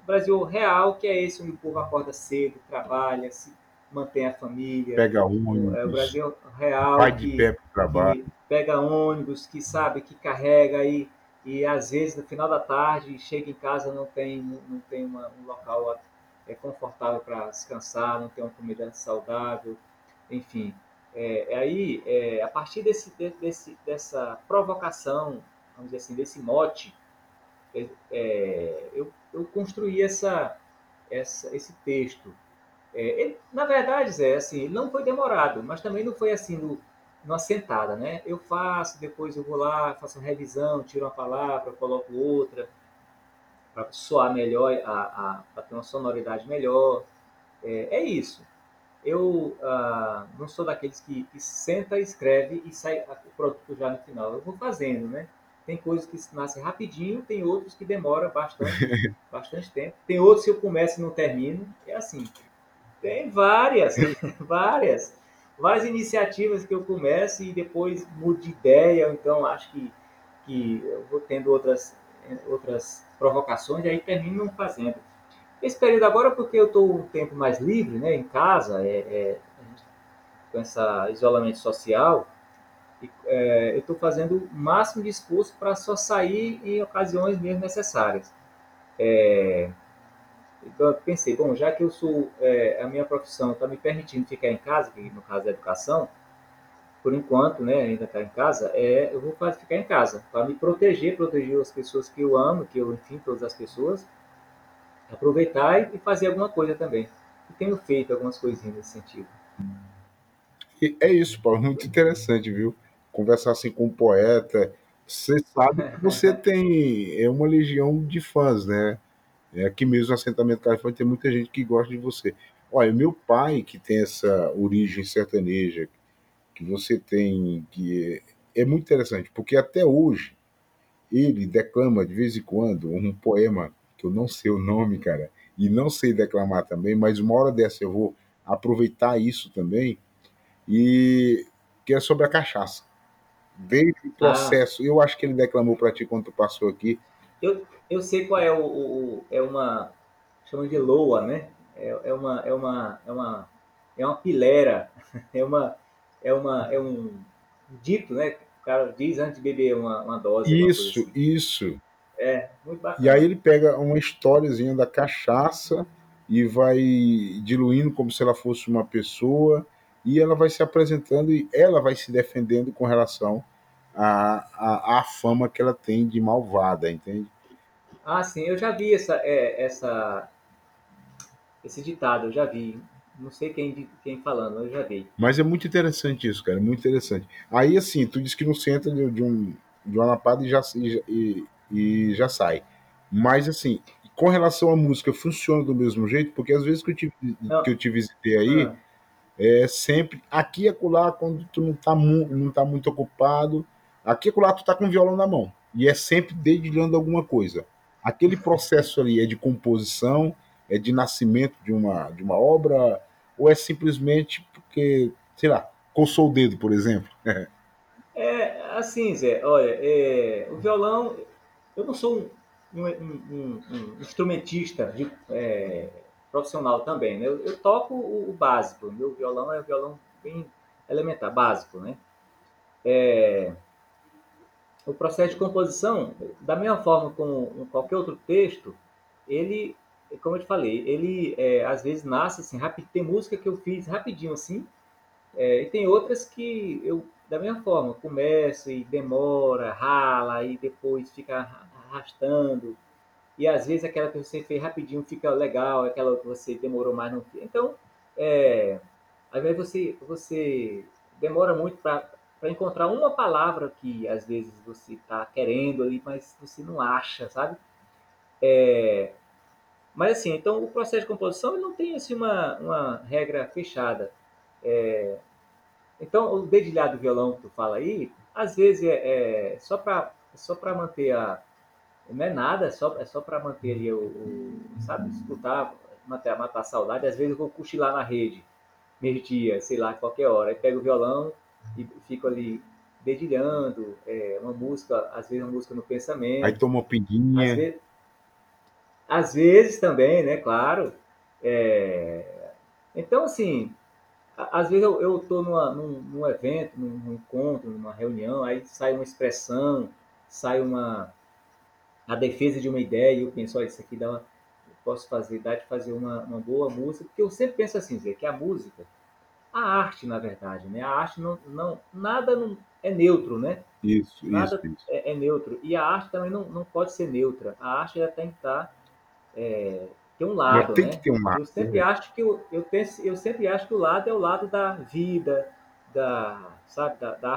O Brasil real, que é esse onde o povo acorda cedo, trabalha, se mantém a família. Pega É o ônibus, Brasil real vai de que, pé pro trabalho. pega ônibus, que sabe, que carrega e, e às vezes no final da tarde chega em casa não tem, não tem uma, um local é, confortável para descansar, não tem uma comida saudável, enfim. É, é aí, é, a partir desse, desse, dessa provocação, vamos dizer assim, desse mote, é, é, eu, eu construí essa, essa, esse texto. É, ele, na verdade, Zé, assim, não foi demorado, mas também não foi assim no, numa sentada, né? Eu faço, depois eu vou lá, faço uma revisão, tiro uma palavra, coloco outra, para soar melhor, para ter uma sonoridade melhor. É, é isso. Eu ah, não sou daqueles que, que senta, escreve e sai o produto já no final. Eu vou fazendo, né? Tem coisas que nascem rapidinho, tem outros que demoram bastante, bastante tempo. Tem outros que eu começo e não termino. É assim. Tem várias, várias. Várias iniciativas que eu começo e depois mudo de ideia, então acho que, que eu vou tendo outras, outras provocações e aí termino não fazendo. Esse período agora, porque eu estou um tempo mais livre, né, em casa, é, é, com esse isolamento social, é, eu estou fazendo o máximo de esforço para só sair em ocasiões mesmo necessárias. É, então eu pensei, bom, já que eu sou é, a minha profissão está me permitindo ficar em casa, que no caso é educação, por enquanto, né, ainda está em casa, é, eu vou ficar em casa para me proteger, proteger as pessoas que eu amo, que eu, enfim, todas as pessoas, aproveitar e fazer alguma coisa também. E tenho feito algumas coisinhas nesse sentido. E é isso, Paulo, muito interessante, viu? Conversar assim com um poeta. Você sabe que você tem é uma legião de fãs, né? É, aqui mesmo no assentamento Califórnia tem muita gente que gosta de você. Olha, meu pai, que tem essa origem sertaneja, que você tem, que é, é muito interessante, porque até hoje ele declama de vez em quando um poema que eu não sei o nome, cara, e não sei declamar também, mas uma hora dessa eu vou aproveitar isso também, e que é sobre a cachaça. Desde o Ah, processo, eu acho que ele declamou para ti quando tu passou aqui. eu, eu sei qual é o, o- é uma chama de loa, né? É, é uma é uma é uma é uma pilera, é uma é uma é um dito, né? O cara diz antes de beber uma, uma dose, Isso, assim. isso. É, muito E aí bacana. ele pega uma historiazinha da cachaça e vai diluindo como se ela fosse uma pessoa e ela vai se apresentando e ela vai se defendendo com relação à, à, à fama que ela tem de malvada, entende? Ah, sim, eu já vi essa, é, essa, esse ditado, eu já vi. Não sei quem, quem falando, eu já vi. Mas é muito interessante isso, cara, é muito interessante. Aí assim, tu diz que não senta de, de um, de uma lapada e já, e, e, já sai. Mas assim, com relação à música, funciona do mesmo jeito, porque às vezes que eu te, que eu te visitei aí, ah, É sempre aqui e acolá, quando tu não tá, mu não tá muito ocupado, aqui e acolá tu tá com o violão na mão. E é sempre dedilhando alguma coisa. Aquele processo ali é de composição, é de nascimento de uma, de uma obra, ou é simplesmente porque, sei lá, coçou o dedo, por exemplo. é assim, Zé, olha, é, o violão, eu não sou um, um- um- um- um instrumentista de- é, profissional também, né? Eu, eu toco o, o básico, meu violão é um violão bem elementar, básico, né? O processo de composição, da mesma forma como qualquer outro texto, ele, como eu te falei, ele é, às vezes nasce assim, rápido. Tem música que eu fiz rapidinho assim, é, e tem outras que eu, da mesma forma, começo e demora, rala, e depois fica arrastando. E às vezes aquela que você fez rapidinho fica legal, aquela que você demorou mais não fica. Então, é, às vezes você, você demora muito para encontrar uma palavra que às vezes você está querendo ali, mas você não acha, sabe? Mas assim, então o processo de composição não tem assim uma, uma regra fechada. Então o dedilhado do violão que tu fala aí, às vezes é, é só para só para manter a não é nada, é só, é só para manter ali o, o, sabe, escutar, matar, matar a saudade. Às vezes eu vou cochilar na rede, meio-dia, sei lá, qualquer hora. Aí pego o violão e fico ali dedilhando, é, uma música, às vezes uma música no Aí pensamento, toma uma às pinguinha, vezes, às vezes também, né, claro. É, então, assim, às vezes eu, eu tô numa, num, num evento, num, num encontro, numa reunião, aí sai uma expressão, sai uma, a defesa de uma ideia, e eu penso, olha, isso aqui dá uma, posso fazer, dá de fazer uma, uma boa música, porque eu sempre penso assim, Zé, que a música, a arte, na verdade, né? A arte não, não nada não, é neutro, né? isso, isso, Nada isso. é, é neutro. E a arte também não, não pode ser neutra. A arte ela tem que estar, ter um lado, tem que né? ter um lado, Eu sempre né? acho que o- eu, penso, eu sempre acho que o lado é o lado da vida, da, sabe, da, da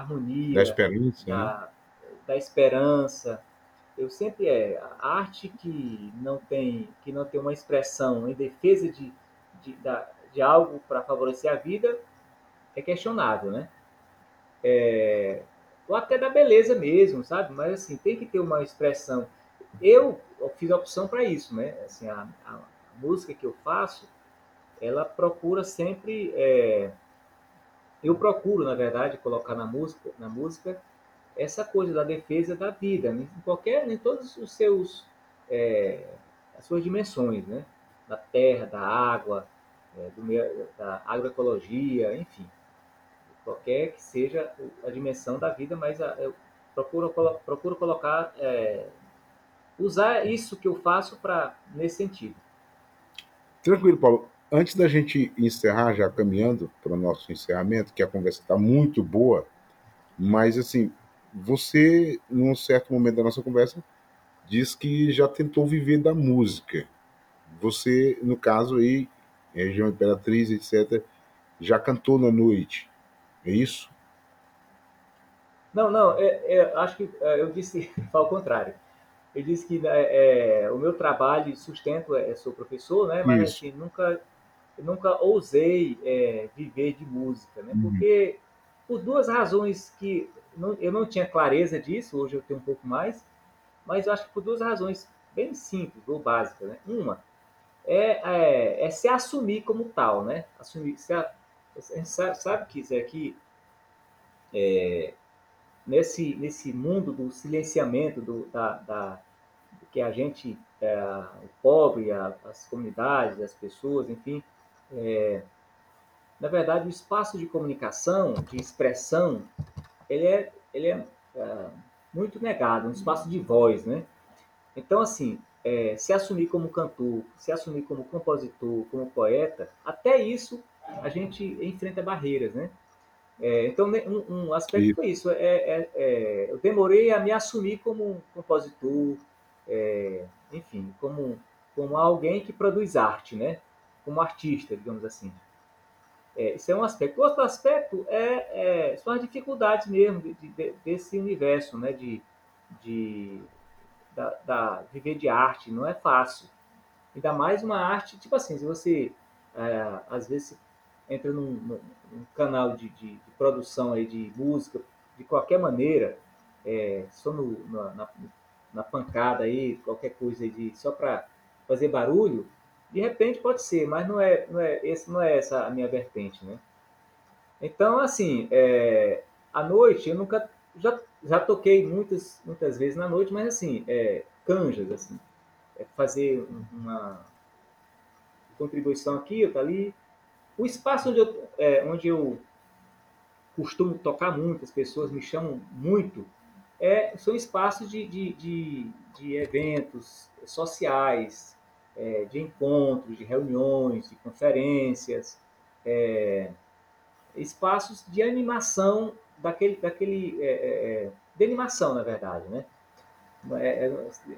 da harmonia, experiência, né? da, da esperança. Eu sempre é a arte que não tem que não tem uma expressão em defesa de, de, da, de algo para favorecer a vida é questionável, né? Ou até da beleza mesmo, sabe? Mas assim tem que ter uma expressão. Eu fiz a opção para isso, né? Assim a, a, música que eu faço, ela procura sempre, é, eu procuro na verdade colocar na música, na música essa coisa da defesa da vida, né? em qualquer, em todos os seus, é, as suas dimensões, né? Da terra, da água, é, do meio, da agroecologia, enfim, qualquer que seja a dimensão da vida, mas a, eu procuro, procuro colocar, é, usar isso que eu faço para nesse sentido. Tranquilo, Paulo. Antes da gente encerrar, já caminhando para o nosso encerramento, que a conversa está muito boa, mas assim, você, num certo momento da nossa conversa, diz que já tentou viver da música. Você, no caso aí, região Imperatriz, etc., já cantou na noite. É isso? Não, não, é, é, acho que é, eu disse ao contrário. Eu disse que né, é, o meu trabalho sustento é, sou professor, né? Mas Isso. assim nunca, nunca ousei é, viver de música, né? Uhum. Porque por duas razões que não, eu não tinha clareza disso, hoje eu tenho um pouco mais, mas eu acho que por duas razões bem simples ou básicas, né? Uma é, é, é se assumir como tal, né? Assumir, se a, a gente sabe, sabe que isso aqui, é, nesse, nesse mundo do silenciamento do, da, da que a gente, é, o pobre, a, as comunidades, as pessoas, enfim, é, na verdade, o espaço de comunicação, de expressão, ele é, ele é, é muito negado, um espaço de voz, né? Então, assim, é, se assumir como cantor, se assumir como compositor, como poeta, até isso a gente enfrenta barreiras, né? É, então, né, um, um aspecto e... foi isso. É, é, é, eu demorei a me assumir como compositor, é, enfim, como, como alguém que produz arte, né? Como artista, digamos assim. É, isso é um aspecto. Outro aspecto é, são as dificuldades mesmo de, de, desse universo, né? De, de da, da, viver de arte não é fácil. Ainda mais uma arte, tipo assim, se você é, às vezes entra num, num canal de, de, de, produção aí de música, de qualquer maneira, é, só no, na, na, pancada aí, qualquer coisa de, só para fazer barulho, de repente pode ser, mas não é, não é, esse não é essa a minha vertente, né? Então, assim, é, à noite eu nunca já, já toquei muitas, muitas vezes na noite, mas assim, é, canjas, assim, é fazer uma contribuição aqui, outra ali. O espaço onde eu, é, onde eu costumo tocar muito, as pessoas me chamam muito, é, são espaços de, de, de, de eventos sociais, é, de encontros, de reuniões, de conferências, é, espaços de animação daquele, daquele é, é, é, de animação, na verdade, né?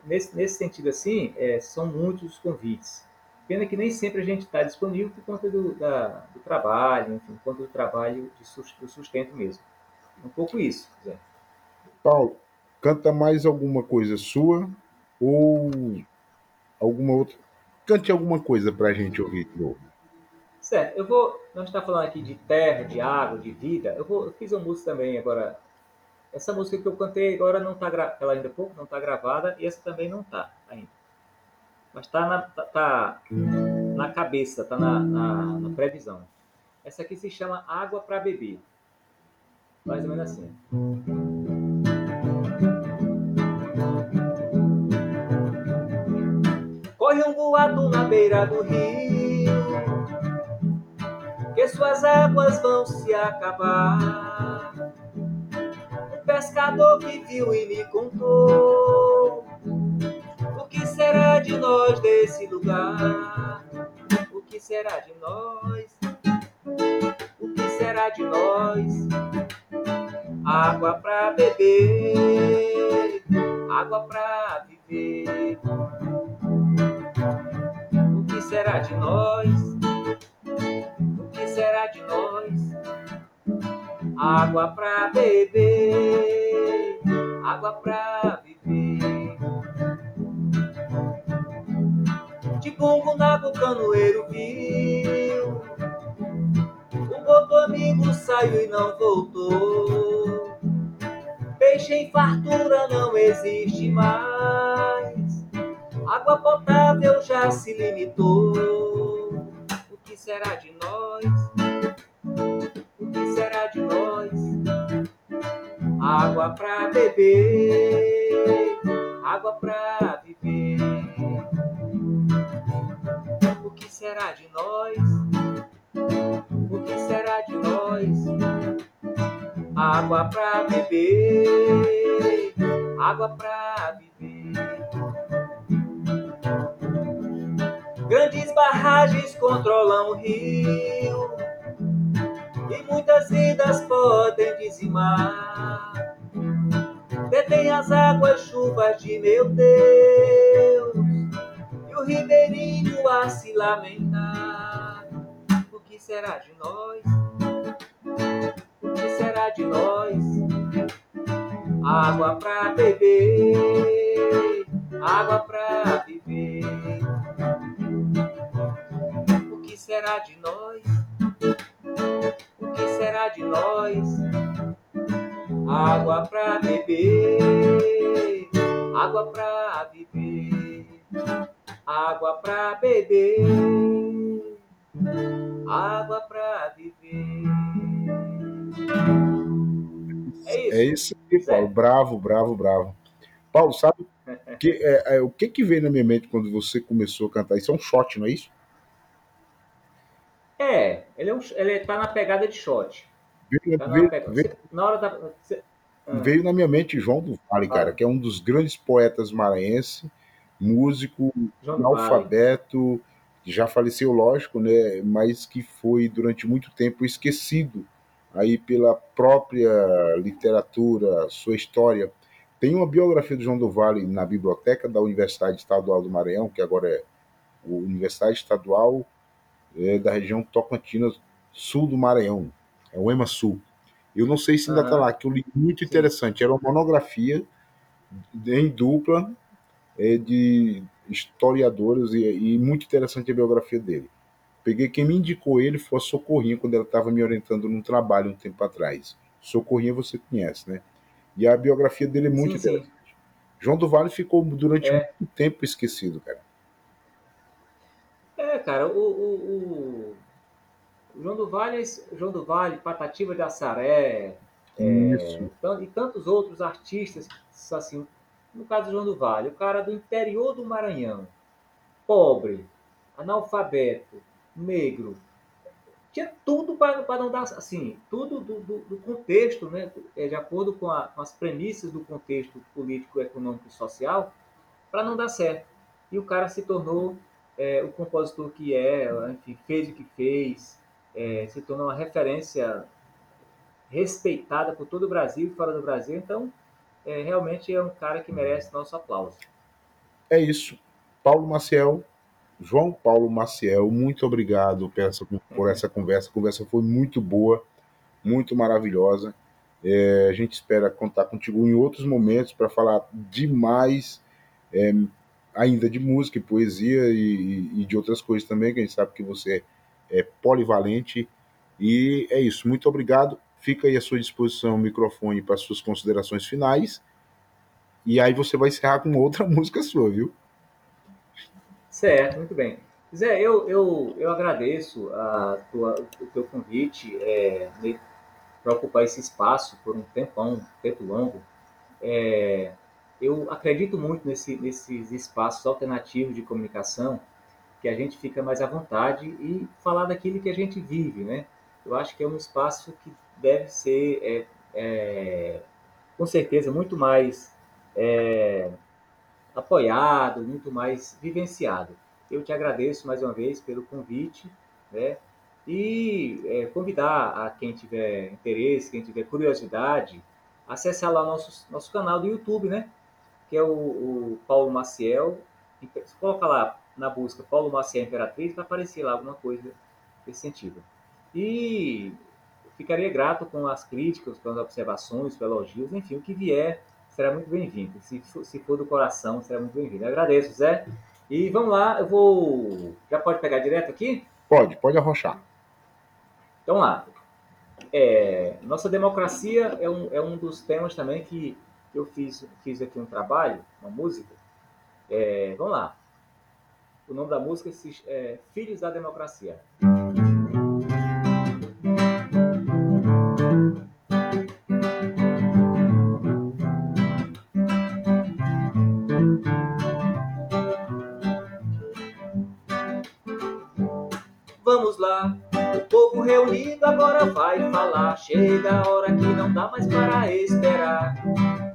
Nesse, nesse sentido, assim, são muitos os convites. Pena que nem sempre a gente está disponível por conta do, da, do trabalho, enfim, por conta do trabalho de, do sustento mesmo. Um pouco isso, Zé. Paulo, canta mais alguma coisa sua ou alguma outra? Cante alguma coisa para a gente ouvir de novo. Certo, eu vou. Nós estamos falando aqui de terra, de água, de vida. Eu, vou, eu fiz uma música também agora. Essa música que eu cantei agora não está ela ainda pouco não está gravada e essa também não está ainda. Mas está na, tá, tá na cabeça, está na, na, na, previsão. Essa aqui se chama Água para Beber. Mais ou menos assim. Corre um boato na beira do rio que suas águas vão se acabar. Um pescador que viu e me contou de nós desse lugar. O que será de nós? O que será de nós? Água pra beber, água pra viver. O que será de nós? será de nós? Água pra beber, água pra viver. Bumbo na canoeiro viu. Um outro amigo saiu e não voltou. Peixe em fartura não existe mais. Água potável já se limitou será de nós? O que será de nós? Água pra beber, água pra viver. Será de nós? O que será de nós? Água pra beber, água pra viver. Grandes barragens controlam o rio e muitas vidas podem dizimar. Detém as águas, chuvas de meu Deus, o ribeirinho a se lamentar. O que será de nós? O que será de nós? Água pra beber, água pra viver será de nós? O que será de nós? Água pra beber, água pra viver, água pra beber, água pra viver. É isso, é isso aí, Paulo. Bravo, bravo, bravo. Paulo, sabe que, é, é, o que, que veio na minha mente quando você começou a cantar? Isso é um shot, não é isso? É, ele, é um, ele tá na pegada de shot. Veio, tá veio, na, veio, na hora da. Você, ah. Veio na minha mente João do Vale, cara, ah. que é um dos grandes poetas maranhense, músico, analfabeto, já faleceu, lógico, né, mas que foi durante muito tempo esquecido aí pela própria literatura, sua história. Tem uma biografia do João do Vale na biblioteca da Universidade Estadual do Maranhão, que agora é a Universidade Estadual é, da região Tocantins, sul do Maranhão, é o EMA Sul. Eu não sei se ainda está lá, que eu li muito interessante. Era uma monografia em dupla é, de historiadores e, e, muito interessante a biografia dele. Peguei quem me indicou ele foi a Socorrinha quando ela estava me orientando num trabalho um tempo atrás. Socorrinha você conhece, né? E a biografia dele é muito sim, interessante. Sim. João do Vale ficou durante é. muito tempo esquecido, cara. É, cara, o, o, João do Vale, João do Vale, Patativa de Assaré, é, e tantos outros artistas, assim, no caso do João do Vale, o cara do interior do Maranhão, pobre, analfabeto, negro, tinha tudo para não dar, assim, tudo do, do, do contexto, né, é, de acordo com, a, com, as premissas do contexto político, econômico e social, para não dar certo. E o cara se tornou é, o compositor que é, enfim, fez o que fez, é, se tornou uma referência respeitada por todo o Brasil e fora do Brasil. Então, é, realmente é um cara que merece nosso aplauso. É isso. Paulo Maciel, João Paulo Maciel, muito obrigado por essa, por essa conversa. A conversa foi muito boa, muito maravilhosa. É, a gente espera contar contigo em outros momentos para falar demais é, ainda de música e poesia e, e, de outras coisas também, que a gente sabe que você é polivalente. E é isso. Muito obrigado. Fica aí à sua disposição o microfone para suas considerações finais. E aí você vai encerrar com outra música sua, viu? Certo, muito bem. Zé, eu, eu, eu agradeço a tua, o teu convite é, para ocupar esse espaço por um tempão, um tempo longo. É, eu acredito muito nesse, nesses espaços alternativos de comunicação que a gente fica mais à vontade e falar daquilo que a gente vive, né? Eu acho que é um espaço que deve ser, é, é, com certeza, muito mais é, apoiado, muito mais vivenciado. Eu te agradeço mais uma vez pelo convite, né? E é, convidar a quem tiver interesse, quem tiver curiosidade, acessar lá nosso, nosso canal do YouTube, né? Que é o, o Paulo Maciel. Coloca lá na busca Paulo Maciel Imperatriz, vai aparecer lá alguma coisa desse sentido. E ficaria grato com as críticas, com as observações, com elogios, enfim, o que vier será muito bem-vindo. Se, se for do coração, será muito bem-vindo. Agradeço, Zé. E vamos lá, eu vou. Já pode pegar direto aqui? Pode, pode arrochar. Então lá. É, nossa democracia é um, é um dos temas também que eu fiz, fiz aqui um trabalho, uma música. É, vamos lá. O nome da música é Filhos da Democracia. Agora vai falar. Chega a hora que não dá mais para esperar.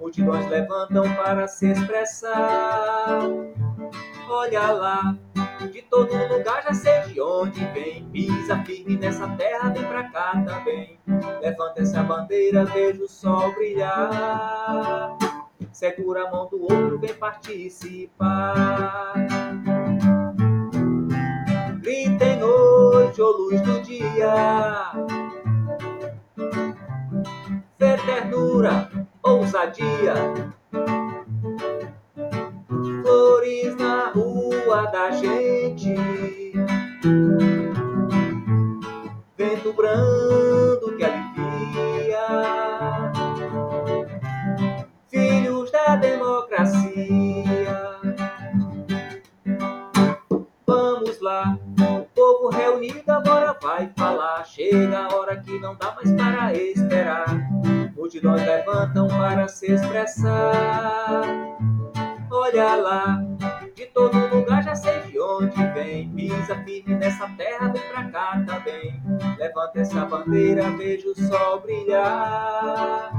Multidões levantam para se expressar olha lá. De todo lugar já sei de onde vem. Pisa firme nessa terra, vem pra cá também. Levanta essa bandeira, veja o sol brilhar. Segura a mão do outro, vem participar. Grita em noite ou luz do dia. Fé, ternura, ousadia flores na rua da gente. Vento brando na hora que não dá mais para esperar. Multidões levantam para se expressar. Olha lá, de todo lugar já sei de onde vem. Pisa firme nessa terra, vem pra cá também. Levanta essa bandeira, vejo o sol brilhar.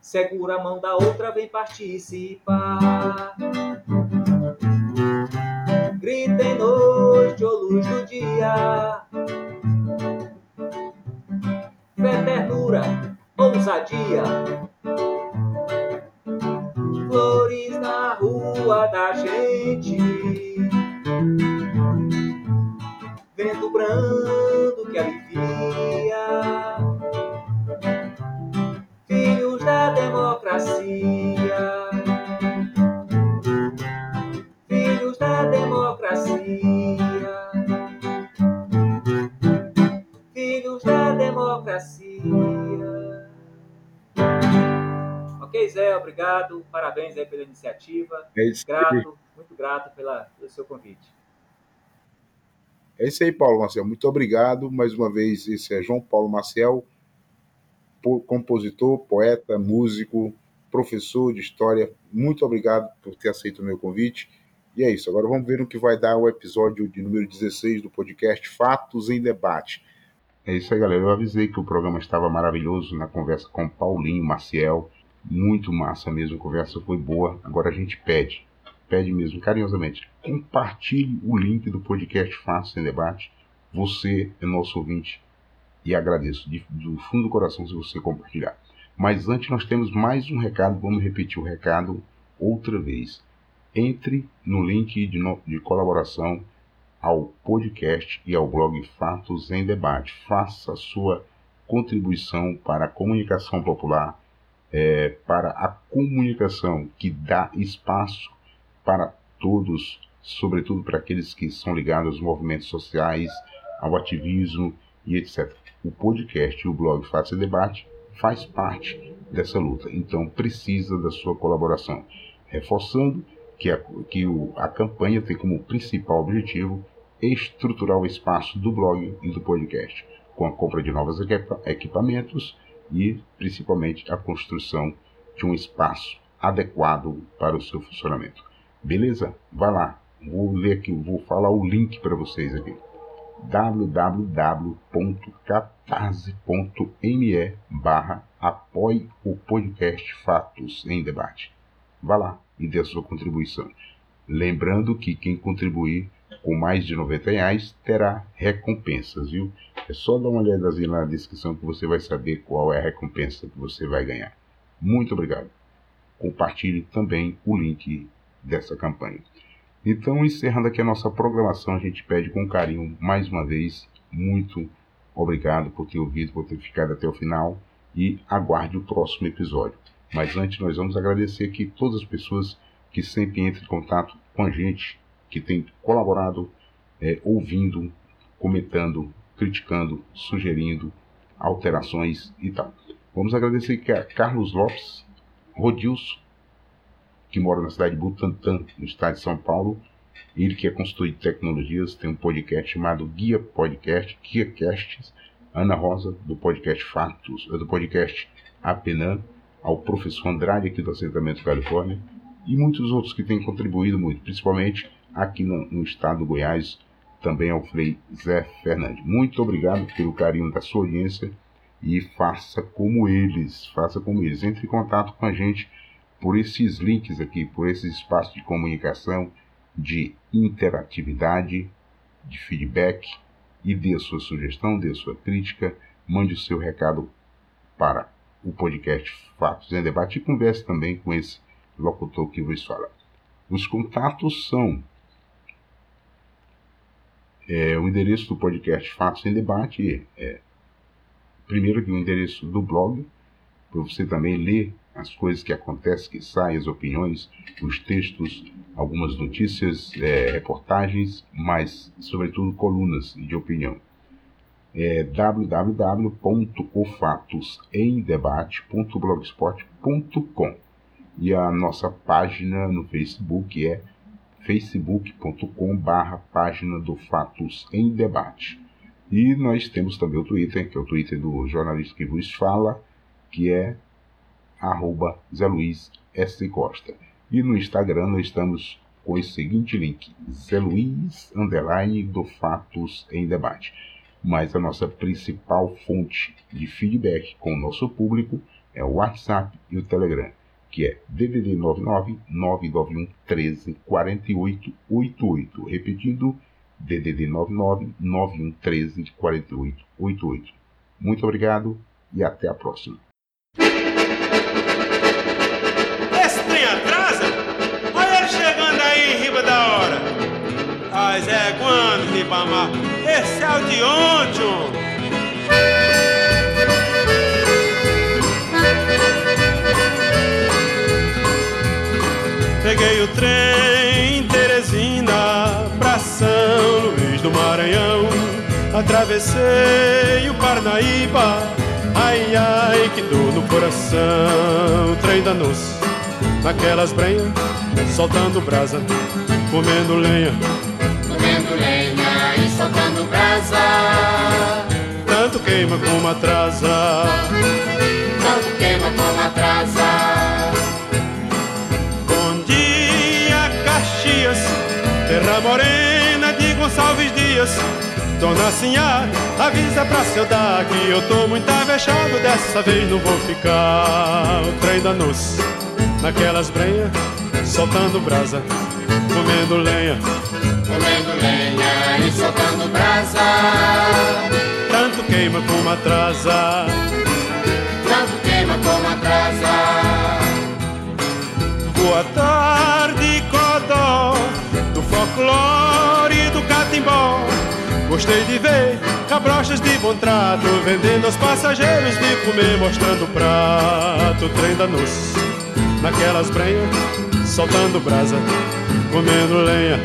Segura a mão da outra, vem participar. Gritem noite ou luz do dia. Fé, ternura, ousadia. Flores na rua da gente. Vento brando Ok, Zé, obrigado. Parabéns aí pela iniciativa. É isso grato, muito grato pela, pelo seu convite. É isso aí, Paulo Marcel. Muito obrigado. Mais uma vez, esse é João Paulo Marcel compositor, poeta, músico, professor de história. Muito obrigado por ter aceito o meu convite. E é isso. Agora vamos ver o que vai dar o episódio de número 16 do podcast Fatos em Debate. É isso aí, galera. Eu avisei que o programa estava maravilhoso na conversa com Paulinho, Maciel. Muito massa mesmo. A conversa foi boa. Agora a gente pede, pede mesmo carinhosamente, compartilhe o link do podcast Fatos em Debate. Você é nosso ouvinte e agradeço de, do fundo do coração se você compartilhar. Mas antes nós temos mais um recado, vamos repetir o recado outra vez. Entre no link de, no, de colaboração ao podcast e ao blog Fatos em Debate. Faça sua contribuição para a comunicação popular, é, para a comunicação que dá espaço para todos, sobretudo para aqueles que são ligados aos movimentos sociais, ao ativismo e etc o podcast e o blog Faça Debate faz parte dessa luta, então precisa da sua colaboração. Reforçando que a, que o, a campanha tem como principal objetivo estruturar o espaço do blog e do podcast, com a compra de novos equipamentos e principalmente a construção de um espaço adequado para o seu funcionamento. Beleza? Vai lá. Vou ler aqui, vou falar o link para vocês aqui www.catarse.me barra apoie o podcast Fatos em Debate. Vá lá e dê a sua contribuição. Lembrando que quem contribuir com mais de 90 reais terá recompensas, viu? É só dar uma olhadazinha na descrição que você vai saber qual é a recompensa que você vai ganhar. Muito obrigado. Compartilhe também o link dessa campanha. Então, encerrando aqui a nossa programação, a gente pede com carinho mais uma vez, muito obrigado por ter ouvido, por ter ficado até o final e aguarde o próximo episódio. Mas antes, nós vamos agradecer aqui todas as pessoas que sempre entram em contato com a gente, que têm colaborado, é, ouvindo, comentando, criticando, sugerindo alterações e tal. Vamos agradecer a Carlos Lopes, Rodilson, que mora na cidade de Butantã, no estado de São Paulo. Ele que é consultor de tecnologias, tem um podcast chamado Guia Podcast, Guia Casts. Ana Rosa, do podcast Fatos, do podcast Apenan, ao professor Andrade, aqui do Assentamento Califórnia, e muitos outros que têm contribuído muito, principalmente aqui no, no estado do Goiás, também ao Frei Zé Fernandes. Muito obrigado pelo carinho da sua audiência e faça como eles, faça como eles. Entre em contato com a gente por esses links aqui, por esses espaços de comunicação, de interatividade, de feedback e dê a sua sugestão, dê a sua crítica, mande o seu recado para o podcast Fatos em Debate e converse também com esse locutor que vos fala. Os contatos são é, o endereço do podcast Fatos em Debate é primeiro que o endereço do blog, para você também ler as coisas que acontecem, que saem, as opiniões, os textos, algumas notícias, é, reportagens, mas, sobretudo, colunas de opinião. É www.ofatosemdebate.blogspot.com e a nossa página no Facebook é facebook.com barra página do Fatos em Debate. E nós temos também o Twitter, que é o Twitter do jornalista que vos fala, que é arroba Zé Luiz S. Costa. E no Instagram nós estamos com o seguinte link, Zé Luiz, underline, do Fatos em Debate. Mas a nossa principal fonte de feedback com o nosso público é o WhatsApp e o Telegram, que é DDD 99 991 13 48 88. Repetindo, DDD 99 91 13 48 88. Muito obrigado e até a próxima. Esse trem atrasa? Olha ele chegando aí em riba da hora. Mas é quando, Ribamar? Esse é o de ontem, Peguei o trem Teresina pra São Luís do Maranhão. Atravessei o Parnaíba, ai ai que dor no coração. Trem danou-se naquelas brenhas, soltando brasa, comendo lenha. Comendo lenha e soltando brasa. Tanto queima como atrasa. Tanto queima como atrasa. Morena de Gonçalves Dias. Dona Sinhá, avisa pra seu dar que eu tô muito avexado, dessa vez não vou ficar. O trem da noce, naquelas brenhas, soltando brasa, comendo lenha. Comendo lenha e soltando brasa. Tanto queima como atrasa. Tanto queima como atrasa. Boa tarde, folclore do catimbó. Gostei de ver cabrochas de bom trato, vendendo aos passageiros de comer, mostrando o prato. Trem da noce, naquelas brenhas, soltando brasa, comendo lenha.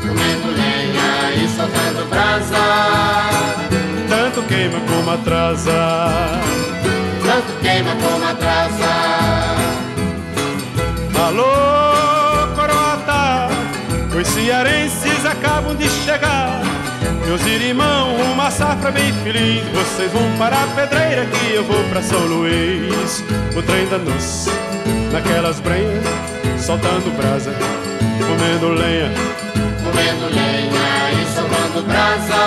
Comendo lenha e soltando brasa. Tanto queima como atrasa. Tanto queima como atrasa. Alô, cearenses acabam de chegar. Meus irmãos, uma safra bem feliz. Vocês vão para a pedreira que eu vou para São Luís. O trem da noce, naquelas brenhas, soltando brasa, comendo lenha. Comendo lenha e soltando brasa.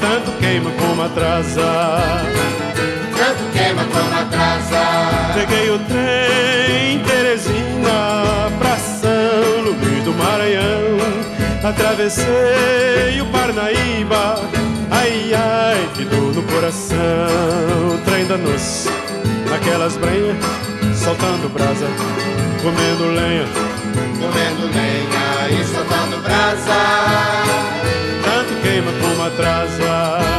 Tanto queima como atrasa. Tanto queima como atrasa. Peguei o trem Teresina Maranhão, atravessei o Parnaíba, ai ai, que dor no coração, treinda-nos naquelas brenhas, soltando brasa, comendo lenha, comendo lenha e soltando brasa, tanto queima como atrasa.